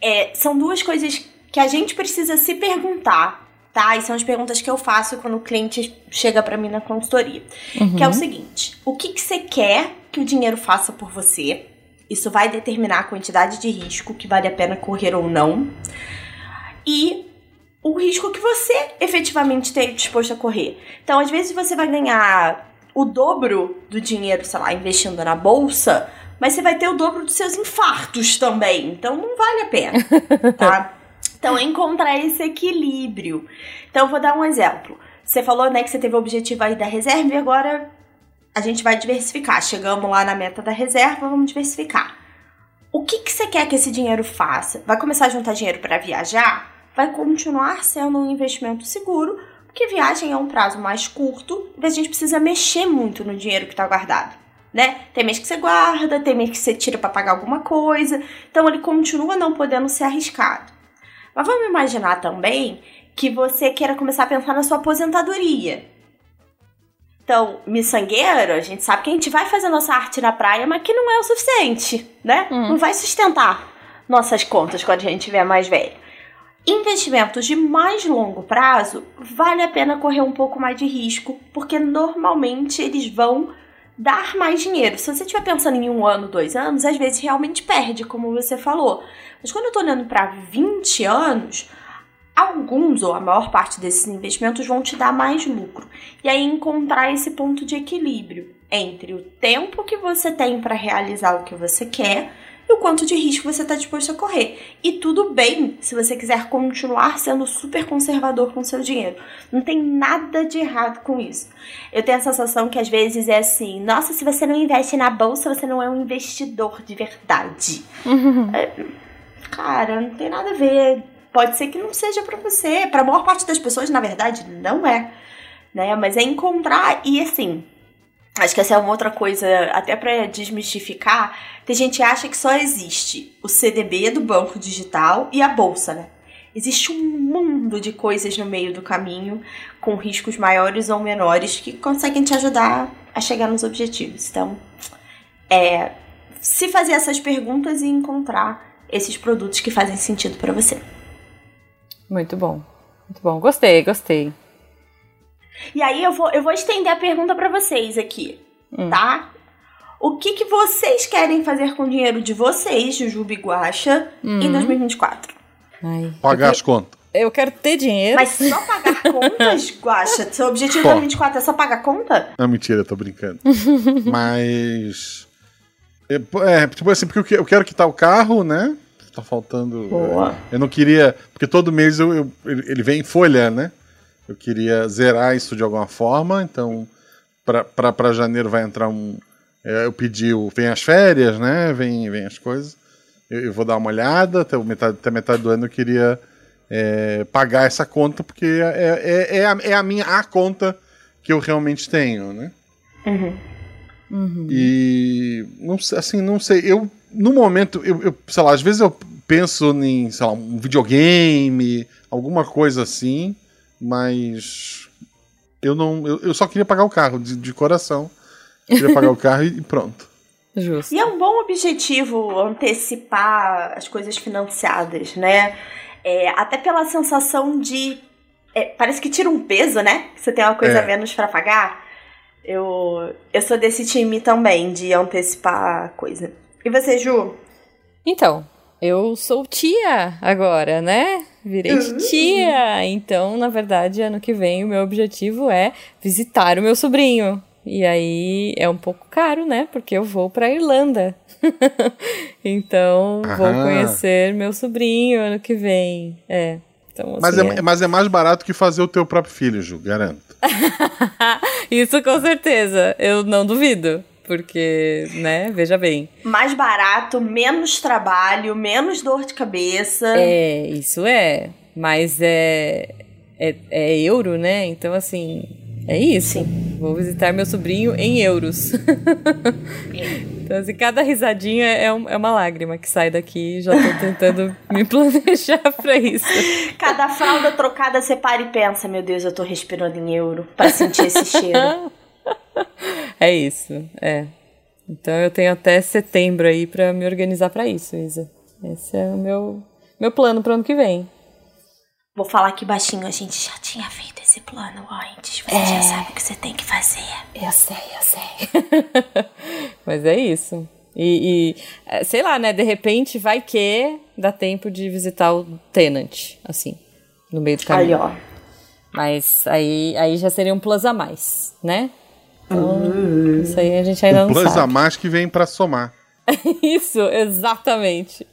É, são duas coisas que a gente precisa se perguntar, tá? E são as perguntas que eu faço quando o cliente chega para mim na consultoria. Uhum. Que é o seguinte: o que, que você quer que o dinheiro faça por você? Isso vai determinar a quantidade de risco que vale a pena correr ou não. E o risco que você efetivamente esteja disposto a correr. Então, às vezes você vai ganhar o dobro do dinheiro, sei lá, investindo na bolsa, mas você vai ter o dobro dos seus infartos também. Então, não vale a pena, tá? Então, é encontrar esse equilíbrio. Então, eu vou dar um exemplo. Você falou, né, que você teve o objetivo aí da reserva e agora a gente vai diversificar. Chegamos lá na meta da reserva, vamos diversificar. O que, que você quer que esse dinheiro faça? Vai começar a juntar dinheiro para viajar? vai continuar sendo um investimento seguro, porque viagem é um prazo mais curto e a gente precisa mexer muito no dinheiro que está guardado. Né? Tem mês que você guarda, tem mês que você tira para pagar alguma coisa, então ele continua não podendo ser arriscado. Mas vamos imaginar também que você queira começar a pensar na sua aposentadoria. Então, miçangueiro, a gente sabe que a gente vai fazer nossa arte na praia, mas que não é o suficiente, né? Hum. Não vai sustentar nossas contas quando a gente tiver mais velho. Investimentos de mais longo prazo, vale a pena correr um pouco mais de risco, porque normalmente eles vão dar mais dinheiro. Se você estiver pensando em um ano, dois anos, às vezes realmente perde, como você falou. Mas quando eu estou olhando para 20 anos, alguns ou a maior parte desses investimentos vão te dar mais lucro. E aí encontrar esse ponto de equilíbrio entre o tempo que você tem para realizar o que você quer e o quanto de risco você está disposto a correr. E tudo bem se você quiser continuar sendo super conservador com seu dinheiro. Não tem nada de errado com isso. Eu tenho a sensação que às vezes é assim: nossa, se você não investe na bolsa, você não é um investidor de verdade. Uhum. É, cara, não tem nada a ver. Pode ser que não seja para você. Para a maior parte das pessoas, na verdade, não é. Né? Mas é encontrar e assim Acho que essa é uma outra coisa, até para desmistificar. Tem gente que acha que só existe o CDB do banco digital e a bolsa, né? Existe um mundo de coisas no meio do caminho, com riscos maiores ou menores, que conseguem te ajudar a chegar nos objetivos. Então, é se fazer essas perguntas e encontrar esses produtos que fazem sentido para você. Muito bom. Muito bom. Gostei, gostei. E aí eu vou, eu vou estender a pergunta para vocês aqui, hum. tá? O que, que vocês querem fazer com o dinheiro de vocês, Jujuba e Guaxa, hum. em 2024? Ai, Pagar as contas. Eu quero ter dinheiro. Mas só pagar contas, Guaxa? Seu objetivo em 2024 é só pagar conta? Não, mentira, eu tô brincando. Mas. É, é, tipo assim, porque eu quero quitar o carro, né? Tá faltando. Boa. É, eu não queria. Porque todo mês eu, eu, ele vem em folha, né? Eu queria zerar isso de alguma forma, então para janeiro vai entrar um. É, eu pedi o. Vem as férias, né? Vem, vem as coisas. Eu, eu vou dar uma olhada, até metade, até metade do ano eu queria é, pagar essa conta, porque é, é, é, a, é a minha a conta que eu realmente tenho, né? Uhum. Uhum. E não assim, não sei. Eu, no momento, eu, eu, sei lá, às vezes eu penso em, sei lá, um videogame, alguma coisa assim mas eu não. Eu, eu só queria pagar o carro, de, de coração. Eu queria pagar o carro e pronto. Justo. E é um bom objetivo antecipar as coisas financiadas, né? É, até pela sensação de é, parece que tira um peso, né? Você tem uma coisa É. a menos pra pagar. Eu, eu sou desse time também, de antecipar a coisa. E você, Ju? Então, eu sou tia agora, né? Virei Uhum. tia. Então, na verdade, ano que vem o meu objetivo é visitar o meu sobrinho. E aí é um pouco caro, né? Porque eu vou pra Irlanda. então, vou Aham. conhecer meu sobrinho ano que vem. É. Então, Mas assim, é, mas é mais barato que fazer o teu próprio filho, Ju, garanto. Isso com certeza, eu não duvido. Porque, né, veja bem. Mais barato, menos trabalho, menos dor de cabeça. É, isso é. Mas é, é, é euro, né? Então, assim, é isso. Vou visitar meu sobrinho em euros. então, assim, cada risadinha é, um- é uma lágrima que sai daqui. Já tô tentando me planejar pra isso. Cada fralda trocada você para e pensa, meu Deus, eu tô respirando em euro pra sentir esse cheiro. É isso, é. Então eu tenho até setembro aí pra me organizar pra isso, Isa. Esse é o meu, meu plano pro ano que vem. Vou falar aqui baixinho, a gente já tinha feito esse plano antes. Você já sabe o que você tem que fazer. Eu sei, eu sei. Mas é isso. E, e, é, sei lá, né? De repente vai que dá tempo de visitar o Tenant, assim, no meio do Aí, caminho. ó. Mas aí, aí já seria um plus a mais, né? Então, isso aí a gente ainda não Plus a sabe. mais que vem pra somar. Isso, exatamente.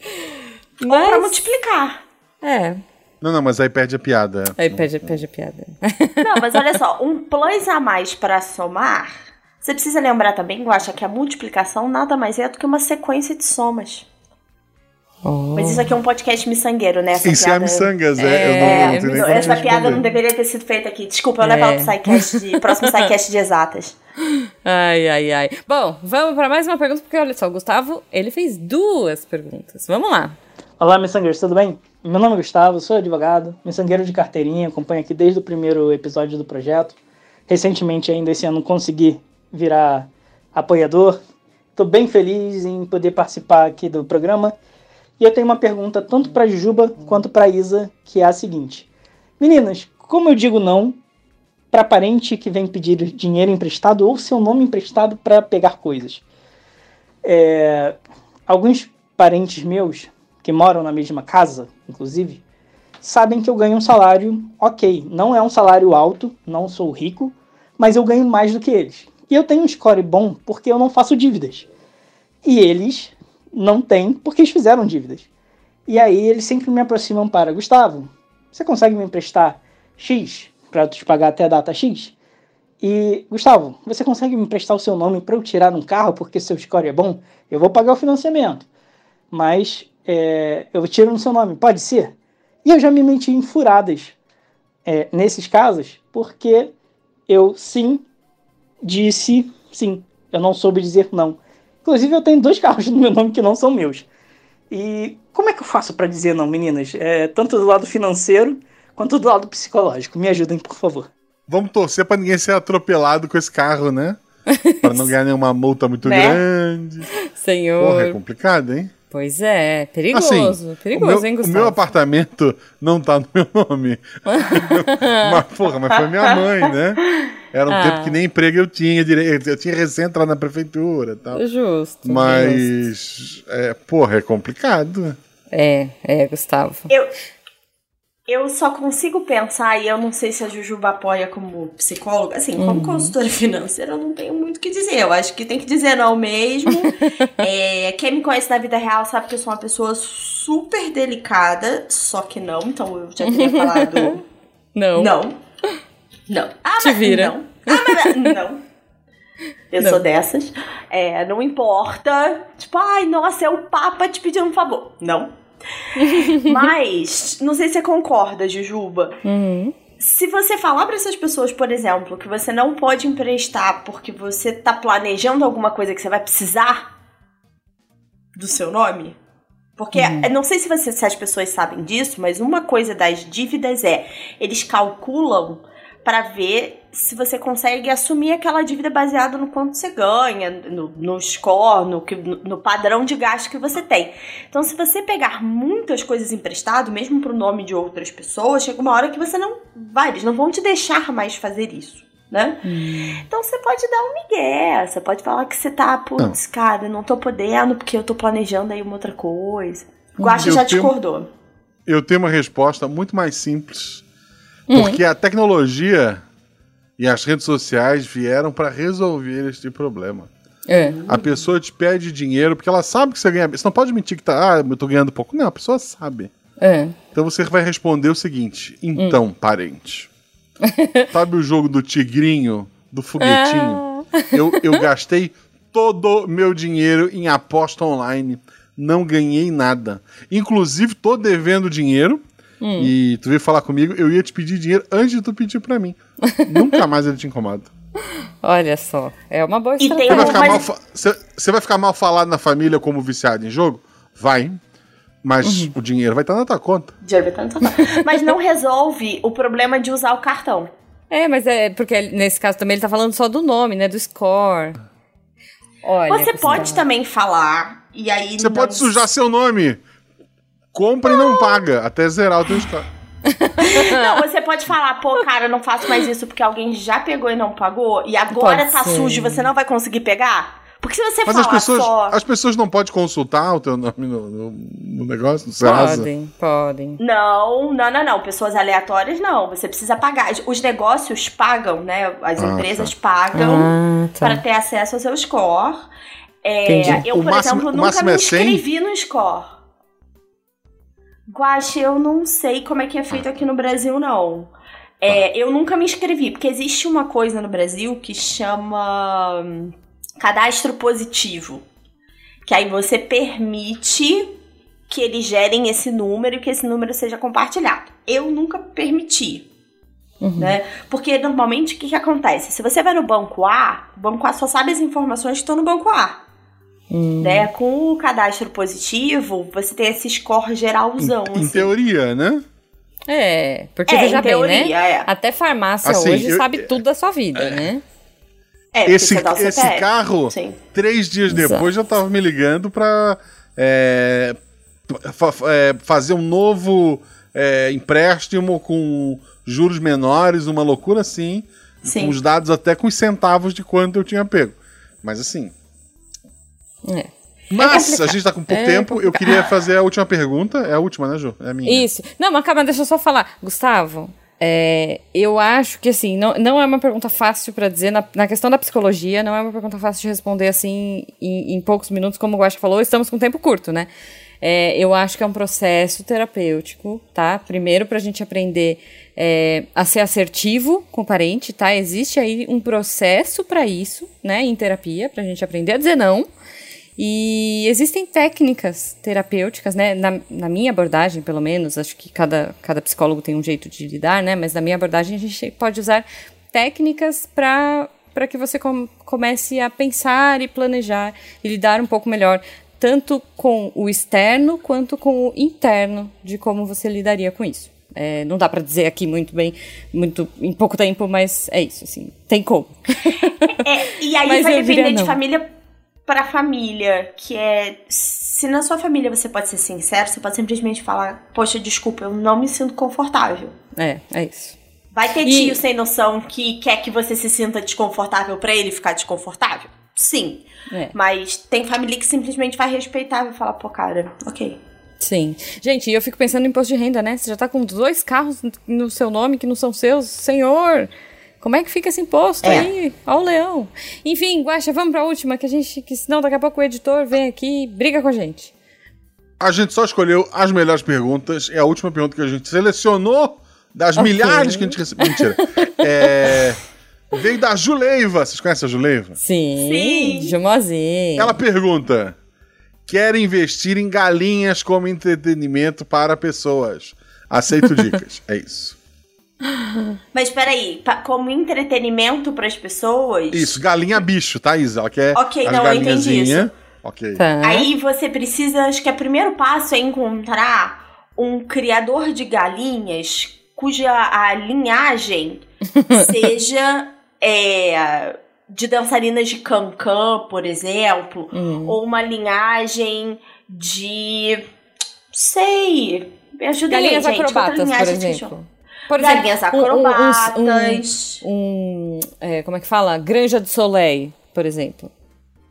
Ou pra Mas, multiplicar. é, Não, não, mas aí perde a piada. aí perde, perde a piada. Não, mas olha só, um plus a mais pra somar. Você precisa lembrar também, eu acho que a multiplicação nada mais é do que uma sequência de somas. Mas isso aqui é um podcast miçangueiro, né? Essa Isso é a piada... miçangas, é. eu não, É, não essa piada não deveria ter sido feita aqui. Desculpa, eu levo É. ela pro SciCast de, próximo SciCast de exatas. Ai, ai, ai. Bom, vamos para mais uma pergunta, porque olha só, o Gustavo, ele fez duas perguntas. Vamos lá. Olá, miçangueiros, tudo bem? Meu nome é Gustavo, sou advogado, miçangueiro de carteirinha, acompanho aqui desde o primeiro episódio do projeto. Recentemente, ainda esse ano, consegui virar apoiador. Estou bem feliz em poder participar aqui do programa. E eu tenho uma pergunta tanto para Jujuba quanto para Isa, que é a seguinte: Meninas, como eu digo não para parente que vem pedir dinheiro emprestado ou seu nome emprestado para pegar coisas? É, alguns parentes meus que moram na mesma casa, inclusive, sabem que eu ganho um salário ok. Não é um salário alto, não sou rico, mas eu ganho mais do que eles. E eu tenho um score bom porque eu não faço dívidas. E eles não têm porque eles fizeram dívidas. E aí eles sempre me aproximam para Gustavo, você consegue me emprestar X para te pagar até a data X? E Gustavo, você consegue me emprestar o seu nome para eu tirar um carro porque seu score é bom? Eu vou pagar o financiamento mas é, eu tiro no seu nome, pode ser? E eu já me meti em furadas é, nesses casos, porque eu sim disse sim, eu não soube dizer não. Inclusive, eu tenho dois carros no meu nome que não são meus. E como é que eu faço para dizer não, meninas? É, tanto do lado financeiro quanto do lado psicológico. Me ajudem, por favor. Vamos torcer pra ninguém ser atropelado com esse carro, né? Pra não ganhar nenhuma multa muito Né? grande. Senhor. Porra, é complicado, hein? Pois é, perigoso. Assim, perigoso, o meu, hein, o Gustavo? meu apartamento não tá no meu nome. mas, porra, mas foi minha mãe, né? Era um Ah. tempo que nem emprego eu tinha direito. Eu tinha recém entrado na prefeitura e tal. Justo. justo. Mas, é, porra, é complicado. É, é, Gustavo. Eu, eu só consigo pensar, e eu não sei se a Jujuba apoia como psicóloga, assim, como consultora financeira, eu não tenho muito o que dizer. Eu acho que tem que dizer não mesmo. É, quem me conhece na vida real sabe que eu sou uma pessoa super delicada, só que não, então eu já teria falado Não. não. Não. Ah, Te mas vira. Não. Ah, mas não. Eu Não. sou dessas. É, não importa. Tipo, ai, nossa, é o Papa te pedindo um favor. Não. Mas, não sei se você concorda, Jujuba. Uhum. Se você falar para essas pessoas, por exemplo, que você não pode emprestar porque você tá planejando alguma coisa que você vai precisar do seu nome, porque eu não sei se, você, se as pessoas sabem disso, mas uma coisa das dívidas é eles calculam pra ver se você consegue assumir aquela dívida baseada no quanto você ganha, no, no score, no, no, padrão de gasto que você tem. Então, se você pegar muitas coisas emprestado, mesmo pro nome de outras pessoas, chega uma hora que você não vai, eles não vão te deixar mais fazer isso. Né? Então você pode dar um migué, você pode falar que você tá, putz, cara, não tô podendo porque eu tô planejando aí uma outra coisa. Guaxa Eu já tenho- discordou. Eu tenho uma resposta muito mais simples. Hum. Porque a tecnologia e as redes sociais vieram para resolver este problema. É. A pessoa te pede dinheiro porque ela sabe que você ganha. Você não pode mentir que tá, ah, eu tô ganhando pouco. Não, a pessoa sabe. É. Então você vai responder o seguinte: então, parente. Sabe o jogo do tigrinho, do foguetinho? Eu, eu gastei todo meu dinheiro em aposta online. Não ganhei nada. Inclusive, tô devendo dinheiro. E tu veio falar comigo, eu ia te pedir dinheiro antes de tu pedir pra mim. Nunca mais ele te incomoda. Olha só. É uma boa E tem estratégia. Você vai, um- ficar mas- mal fa- você- você vai ficar mal falado na família como viciado em jogo? Vai. Mas o dinheiro vai estar na tua conta. De orbitar no total. Mas não resolve o problema de usar o cartão. É, mas é porque nesse caso também ele tá falando só do nome, né? Do score. Olha. Você pode também falar, e aí. Você não- pode sujar seu nome. Compra e não paga, até zerar o teu score. Não, você pode falar, pô, cara, eu não faço mais isso porque alguém já pegou e não pagou, e agora Pode tá ser. sujo e você não vai conseguir pegar? Porque se você Mas falar as pessoas, só. as pessoas não podem consultar o teu nome no, no- no negócio, no Serasa. Podem, podem. Não, não, não, não. Pessoas aleatórias, não. Você precisa pagar. Os negócios pagam, né? As Ah, empresas pagam Ah, tá. para ter acesso ao seu score. É, Entendi. eu, O por máximo- exemplo, nunca me é 100? inscrevi no score. Guache, eu não sei como é que é feito aqui no Brasil, não. É, eu nunca me inscrevi, porque existe uma coisa no Brasil que chama hum, cadastro positivo. Que aí você permite que eles gerem esse número e que esse número seja compartilhado. Eu nunca permiti. Né? Porque normalmente o que, que acontece? Se você vai no banco A, o banco A só sabe as informações que estão no banco A. Né? Com o cadastro positivo, você tem esse score geralzão. Em assim. teoria, né? É, porque É, veja em bem, teoria, né? é. Até farmácia Assim, hoje eu- sabe tudo da sua vida, né? É, Esse, esse carro, Sim. três dias Exato. depois, já tava me ligando pra é, fa- fa- é, fazer um novo é, empréstimo com juros menores, uma loucura assim, Sim. com os dados até com os centavos de quanto eu tinha pego. Mas assim. É. Mas a gente tá com pouco É tempo. Eu queria fazer a última pergunta. É a última, né, Ju? É a minha. Isso. Não, mas calma, deixa eu só falar. Gustavo, é, eu acho que assim, não, não é uma pergunta fácil pra dizer. Na, na questão da psicologia, não é uma pergunta fácil de responder assim em, em poucos minutos, como o Guaxa falou, estamos com tempo curto, né? É, eu acho que é um processo terapêutico, tá? Primeiro, pra gente aprender é, a ser assertivo com o parente, tá? Existe aí um processo pra isso, né, em terapia, pra gente aprender a dizer não. E existem técnicas terapêuticas, né? Na, na minha abordagem, pelo menos, acho que cada, cada psicólogo tem um jeito de lidar, né? Mas na minha abordagem a gente pode usar técnicas para para que você com- comece a pensar e planejar e lidar um pouco melhor tanto com o externo quanto com o interno de como você lidaria com isso. É, não dá para dizer aqui muito bem, muito em pouco tempo, mas é isso, assim, tem como. É, e aí Mas vai depender de família para família, que é se na sua família você pode ser sincero, você pode simplesmente falar, poxa, desculpa, eu não me sinto confortável. É, é isso. Vai ter E- tio sem noção que quer que você se sinta desconfortável pra ele ficar desconfortável? Sim. É. Mas tem família que simplesmente vai respeitar e vai falar, pô, cara, ok. Sim. Gente, e eu fico pensando no imposto de renda, né? Você já tá com dois carros no seu nome que não são seus. Senhor, como é que fica esse imposto É. aí? Ó o leão. Enfim, Guaxa, vamos pra última, que a gente. Que senão daqui a pouco o editor vem aqui e briga com a gente. A gente só escolheu as melhores perguntas. É a última pergunta que a gente selecionou das Ok. milhares que a gente recebeu. Mentira. É, veio da Juleiva. Vocês conhecem a Juleiva? Sim. Sim. Jumozinho. Ela pergunta: quer investir em galinhas como entretenimento para pessoas? Aceito dicas. É isso. Mas peraí, como entretenimento pras pessoas. Isso, galinha bicho, tá, Isa? Ela quer Ok, as não, eu entendi isso. Ok. Tá. Aí você precisa, acho que o primeiro passo é encontrar um criador de galinhas cuja a linhagem seja é, de dançarinas de cancan, por exemplo, Hum. ou uma linhagem de. sei. Me ajuda aí, Galinhas gente. outra acrobatas, por exemplo. Por Galinhas exemplo, um- um- um- acrobatas. Um, um, é, como é que fala? Granja do Soleil, por exemplo.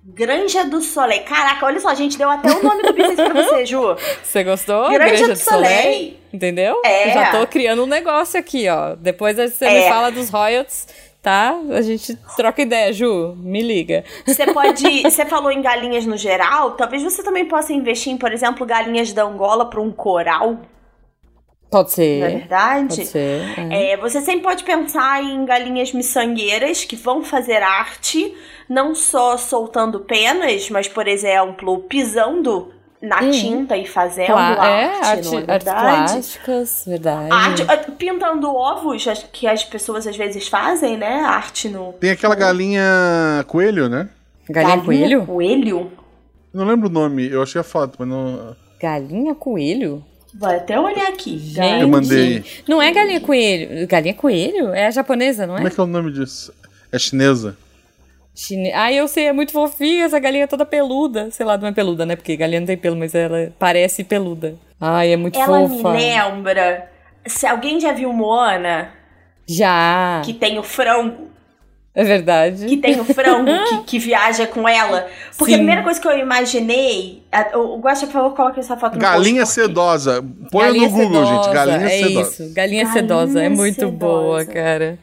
Granja do Soleil. Caraca, olha só, a gente deu até o nome do business pra você, Ju. Você gostou? Granja do Soleil. Entendeu? É. Já tô criando um negócio aqui, ó. Depois você É. me fala dos royalties, tá? A gente troca ideia, Ju. Me liga. Você pode. Você falou em galinhas no geral, talvez você também possa investir em, por exemplo, galinhas da Angola para um coral, Pode não é ser. verdade? Pode ser. é. É, você sempre pode pensar em galinhas miçangueiras que vão fazer arte, não só soltando penas, mas, por exemplo, pisando na Hum. tinta e fazendo Pla- arte, é, não é arte- artes verdade? plásticas, verdade. Arte, ah, pintando ovos, as- que as pessoas às vezes fazem, né? Arte no. Tem aquela galinha coelho, né? Galinha coelho? Coelho? Não lembro o nome, eu achei a foto, mas não. Galinha coelho? Vou até olhar aqui. Gente. Eu mandei. Não é galinha coelho. Galinha coelho? É a japonesa, não Como é? é que é o nome disso? É chinesa. Chine... Ah, eu sei, é muito fofinha essa galinha toda peluda. Sei lá, não é peluda, né? Porque galinha não tem pelo, mas ela parece peluda. Ai, é muito Ela fofa. me lembra. Se alguém já viu Moana, Já. que tem o frango, É verdade. que tem o frango que, que viaja com ela. Porque Sim. a primeira coisa que eu imaginei. a- O Guaxa, por favor, coloque essa foto no Galinha post, porque- sedosa. Põe Galinha no Google, sedosa, gente. Galinha é sedosa. isso. Galinha, Galinha sedosa. É muito sedosa. boa, cara.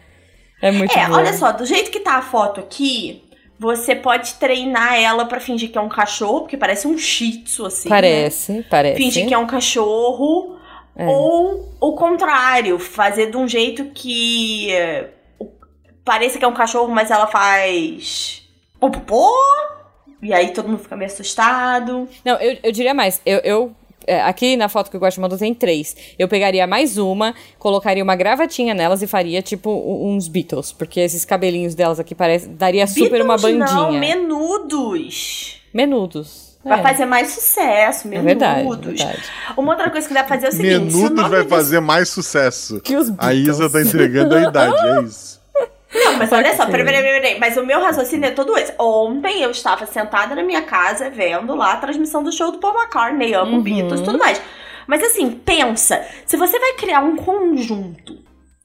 É muito É, boa. olha só, do jeito que tá a foto aqui, você pode treinar ela pra fingir que é um cachorro, porque parece um shih tzu, assim. né? Parece, parece. Fingir que é um cachorro. É. Ou o contrário, fazer de um jeito que pareça que é um cachorro, mas ela faz. Popopô, e aí todo mundo fica meio assustado. Não, eu, eu diria mais. Eu, eu- é, aqui na foto que o Guaxa mandou tem três. Eu pegaria mais uma, colocaria uma gravatinha nelas e faria tipo uns Beatles. Porque esses cabelinhos delas aqui parece, daria super uma Beatles bandinha. Não, menudos. Menudos. Vai É. fazer mais sucesso, É menudos. verdade, é verdade. Uma outra coisa que dá pra fazer é o seguinte: se o Menudos vai fazer mais sucesso. Que os A Isa Beatles. tá entregando a idade, é isso. Não, mas olha só, peraí, peraí, peraí. Mas o meu raciocínio é todo esse. Ontem eu estava sentada na minha casa vendo lá a transmissão do show do Paul McCartney, amo Uhum. Beatles e tudo mais. Mas assim, pensa, se você vai criar um conjunto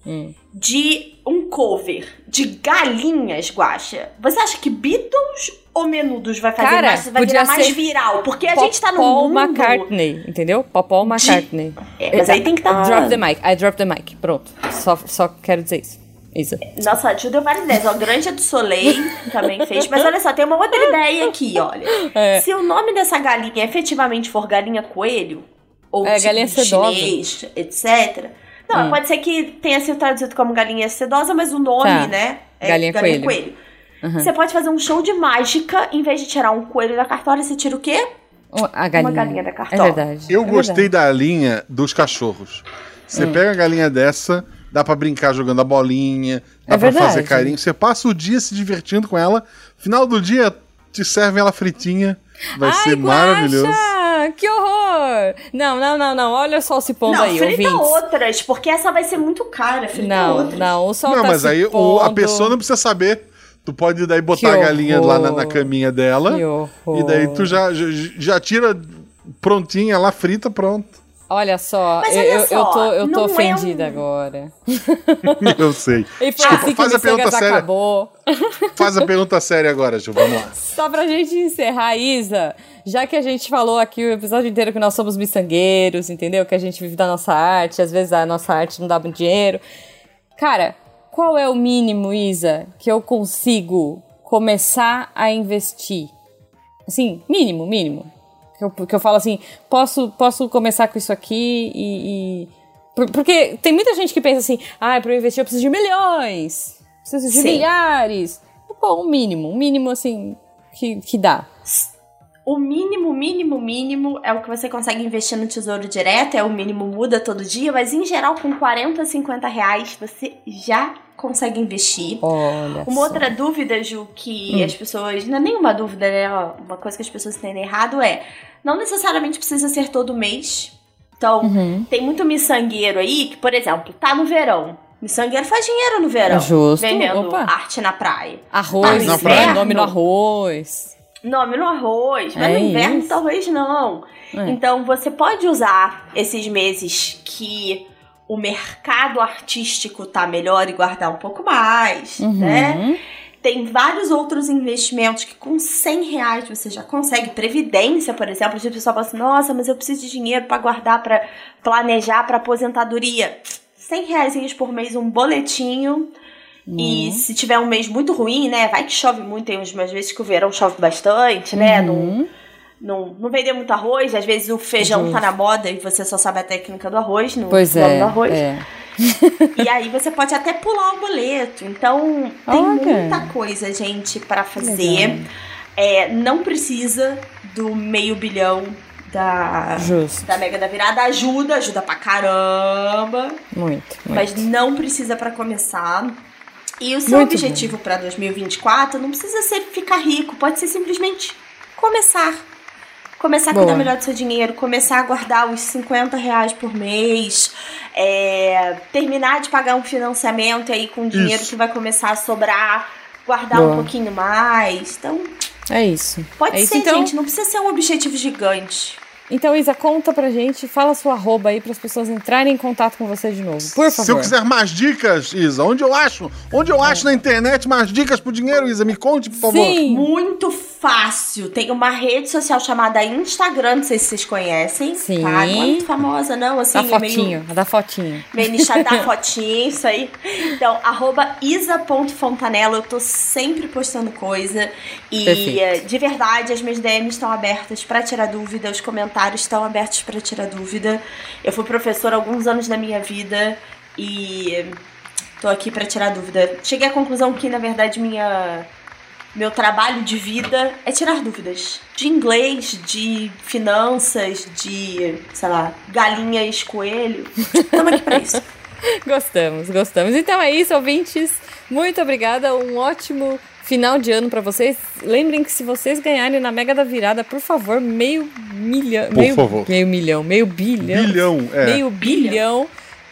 Hum. de um cover de galinhas, Guaxa, você acha que Beatles ou Menudos vai fazer Cara, mais, vai podia virar mais viral? Porque a gente tá no Paul mundo... McCartney, entendeu? Paul McCartney. É, mas aí tem que estar... Drop the mic. I drop the mic. Pronto. Só, só quero dizer isso. Isa. Nossa, a Ju deu várias ideias. Ó, Granja do Soleil também fez. Mas olha só, tem uma outra ideia aqui, olha. É. Se o nome dessa galinha efetivamente for galinha coelho, ou É, tipo galinha sedosa. chinês, etc. Não, Hum. pode ser que tenha sido traduzido como galinha sedosa, mas o nome, Tá. né? É Galinha coelho. Uhum. Você pode fazer um show de mágica, em vez de tirar um coelho da cartola, você tira o quê? A galinha. galinha da É cartola. verdade. Eu é gostei verdade. da linha dos cachorros. Você Hum. pega a galinha dessa, dá pra brincar jogando a bolinha, dá É pra verdade. fazer carinho. Você passa o dia se divertindo com ela. Final do dia, te servem ela fritinha. Vai Ai, ser maravilhoso. Guaxa, que horror! Não, não, não, não. Olha só se pondo não, aí, frita ouvintes. outras, porque essa vai ser muito cara. Frita Não, outras. não, o sol Não, tá mas se aí o- a pessoa não precisa saber. Tu pode daí botar a galinha lá na, na caminha dela. Que horror. E daí tu já, já, já tira prontinha lá, frita, pronto. Olha só, eu, olha eu, eu só, tô, eu tô é ofendida um- agora. Eu sei. E foi Desculpa, assim que faz a o pergunta séria. acabou. Faz a pergunta séria agora, Gil. Vamos lá. Só pra gente encerrar, Isa, já que a gente falou aqui o episódio inteiro que nós somos miçangueiros, entendeu? Que a gente vive da nossa arte, às vezes a nossa arte não dá muito dinheiro. Cara, qual é o mínimo, Isa, que eu consigo começar a investir? Assim, mínimo, mínimo. Que eu, que eu falo assim, posso, posso começar com isso aqui e. e- por- Porque tem muita gente que pensa assim, ah, pra eu investir eu preciso de milhões, preciso de Sim. milhares. Pô, um mínimo, um mínimo assim, que, que dá. O mínimo, mínimo, mínimo é o que você consegue investir no tesouro direto, é o mínimo muda todo dia, mas em geral com 40, 50 reais você já consegue investir. Olha. Uma só. outra dúvida, Ju, que as pessoas. Não é nenhuma dúvida, né? Uma coisa que as pessoas entendem errado é. Não necessariamente precisa ser todo mês. Então, Uhum. tem muito miçangueiro aí que, por exemplo, tá no verão. Miçangueiro faz dinheiro no verão. Justo. Vendendo Opa. arte na praia. Arroz, Mas no inverno- Nome no arroz. Nome no arroz, mas É no inverno isso. talvez não. É. Então você pode usar esses meses que o mercado artístico tá melhor e guardar um pouco mais, Uhum. né? Tem vários outros investimentos que com 100 reais você já consegue. Previdência, por exemplo. A pessoa fala assim, nossa, mas eu preciso de dinheiro para guardar, para planejar para aposentadoria. 100 reais por mês, um boletinho. E se tiver um mês muito ruim, né? Vai que chove muito, tem umas vezes que o verão chove bastante, né? Uhum. Não, não vender muito arroz, às vezes o feijão Justo. tá na moda e você só sabe a técnica do arroz, no Pois é. do arroz. é. E aí você pode até pular o boleto. Então tem muita coisa, gente, pra fazer. É, não precisa do meio bilhão da, Justo. da Mega da Virada. Ajuda, ajuda pra caramba. Muito, muito. Mas não precisa pra começar. E o seu Muito objetivo pra 2024 não precisa ser ficar rico, pode ser simplesmente começar. Começar a Boa. cuidar melhor do seu dinheiro, começar a guardar os 50 reais por mês, é, terminar de pagar um financiamento aí com dinheiro Isso. que vai começar a sobrar, guardar Boa. um pouquinho mais. Então, É isso. pode é isso, ser, então, gente, não precisa ser um objetivo gigante. Então, Isa, conta pra gente, fala sua arroba aí para as pessoas entrarem em contato com você de novo. Por favor. Se eu quiser mais dicas, Isa, onde eu acho? Onde eu acho na internet mais dicas pro dinheiro, Isa? Me conte, por favor. Sim. Muito fácil. Tem uma rede social chamada Instagram, não sei se vocês conhecem. Sim. Tá? Não é muito famosa, não. Assim, Da é meio, fotinho, da fotinho. meio nichada da fotinha, isso aí. Então, arroba isa.fontanella. Eu tô sempre postando coisa. E, Perfeito. eh, de verdade, as minhas DMs estão abertas pra tirar dúvida. Os comentários estão abertos pra tirar dúvida. Eu fui professora alguns anos da minha vida. E tô aqui pra tirar dúvida. Cheguei à conclusão que, na verdade, minha meu trabalho de vida é tirar dúvidas. De inglês, de finanças, de, sei lá, galinhas, coelho. Estamos aqui pra isso. Gostamos, gostamos. Então é isso, ouvintes. Muito obrigada. Um ótimo final de ano pra vocês. Lembrem que se vocês ganharem na Mega da Virada, por favor, meio milhão. Por meio, favor. Meio milhão, meio bilhão. Bilhão, é. Meio bilhão.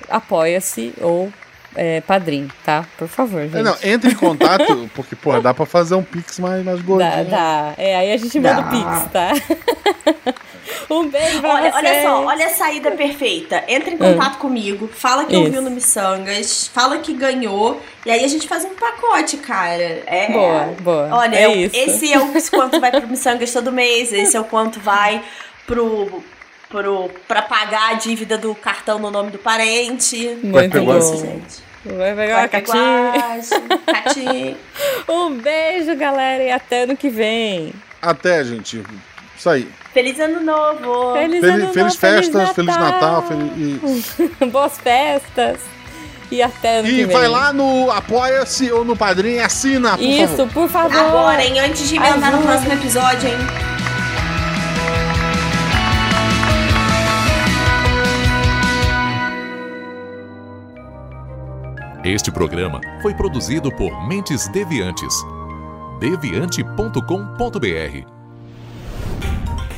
Apoia-se ou é, padrinho, tá? Por favor, gente. É, não, entre em contato, porque, porra, dá pra fazer um pix mais, mais Dá, gordinho. dá. É, aí a gente manda o Dá. Pix, tá? um beijo pra Olha, vocês. olha só, olha a saída perfeita. Entra em contato comigo, fala que Isso. ouviu no Missangas, fala que ganhou, e aí a gente faz um pacote, cara. É. Boa, boa. Olha, é é isso. esse é o quanto vai pro Missangas todo mês, esse é o quanto vai pro. Pro, pra pagar a dívida do cartão no nome do parente. Muito bom. Isso, gente. Vai pegar Vai uma catinha. Um beijo, galera, e até ano que vem. Até, gente. Isso aí. Feliz ano novo! Feliz, Feliz, ano feliz novo, festas, Feliz Natal, feliz... e- Boas festas. E até ano que E vem. vai lá no Apoia-se ou no Padrinho e assina, por Isso, favor. por favor. Agora, hein? Antes de emendar no próximo episódio, hein? Este programa foi produzido por Mentes Deviantes. deviante.com.br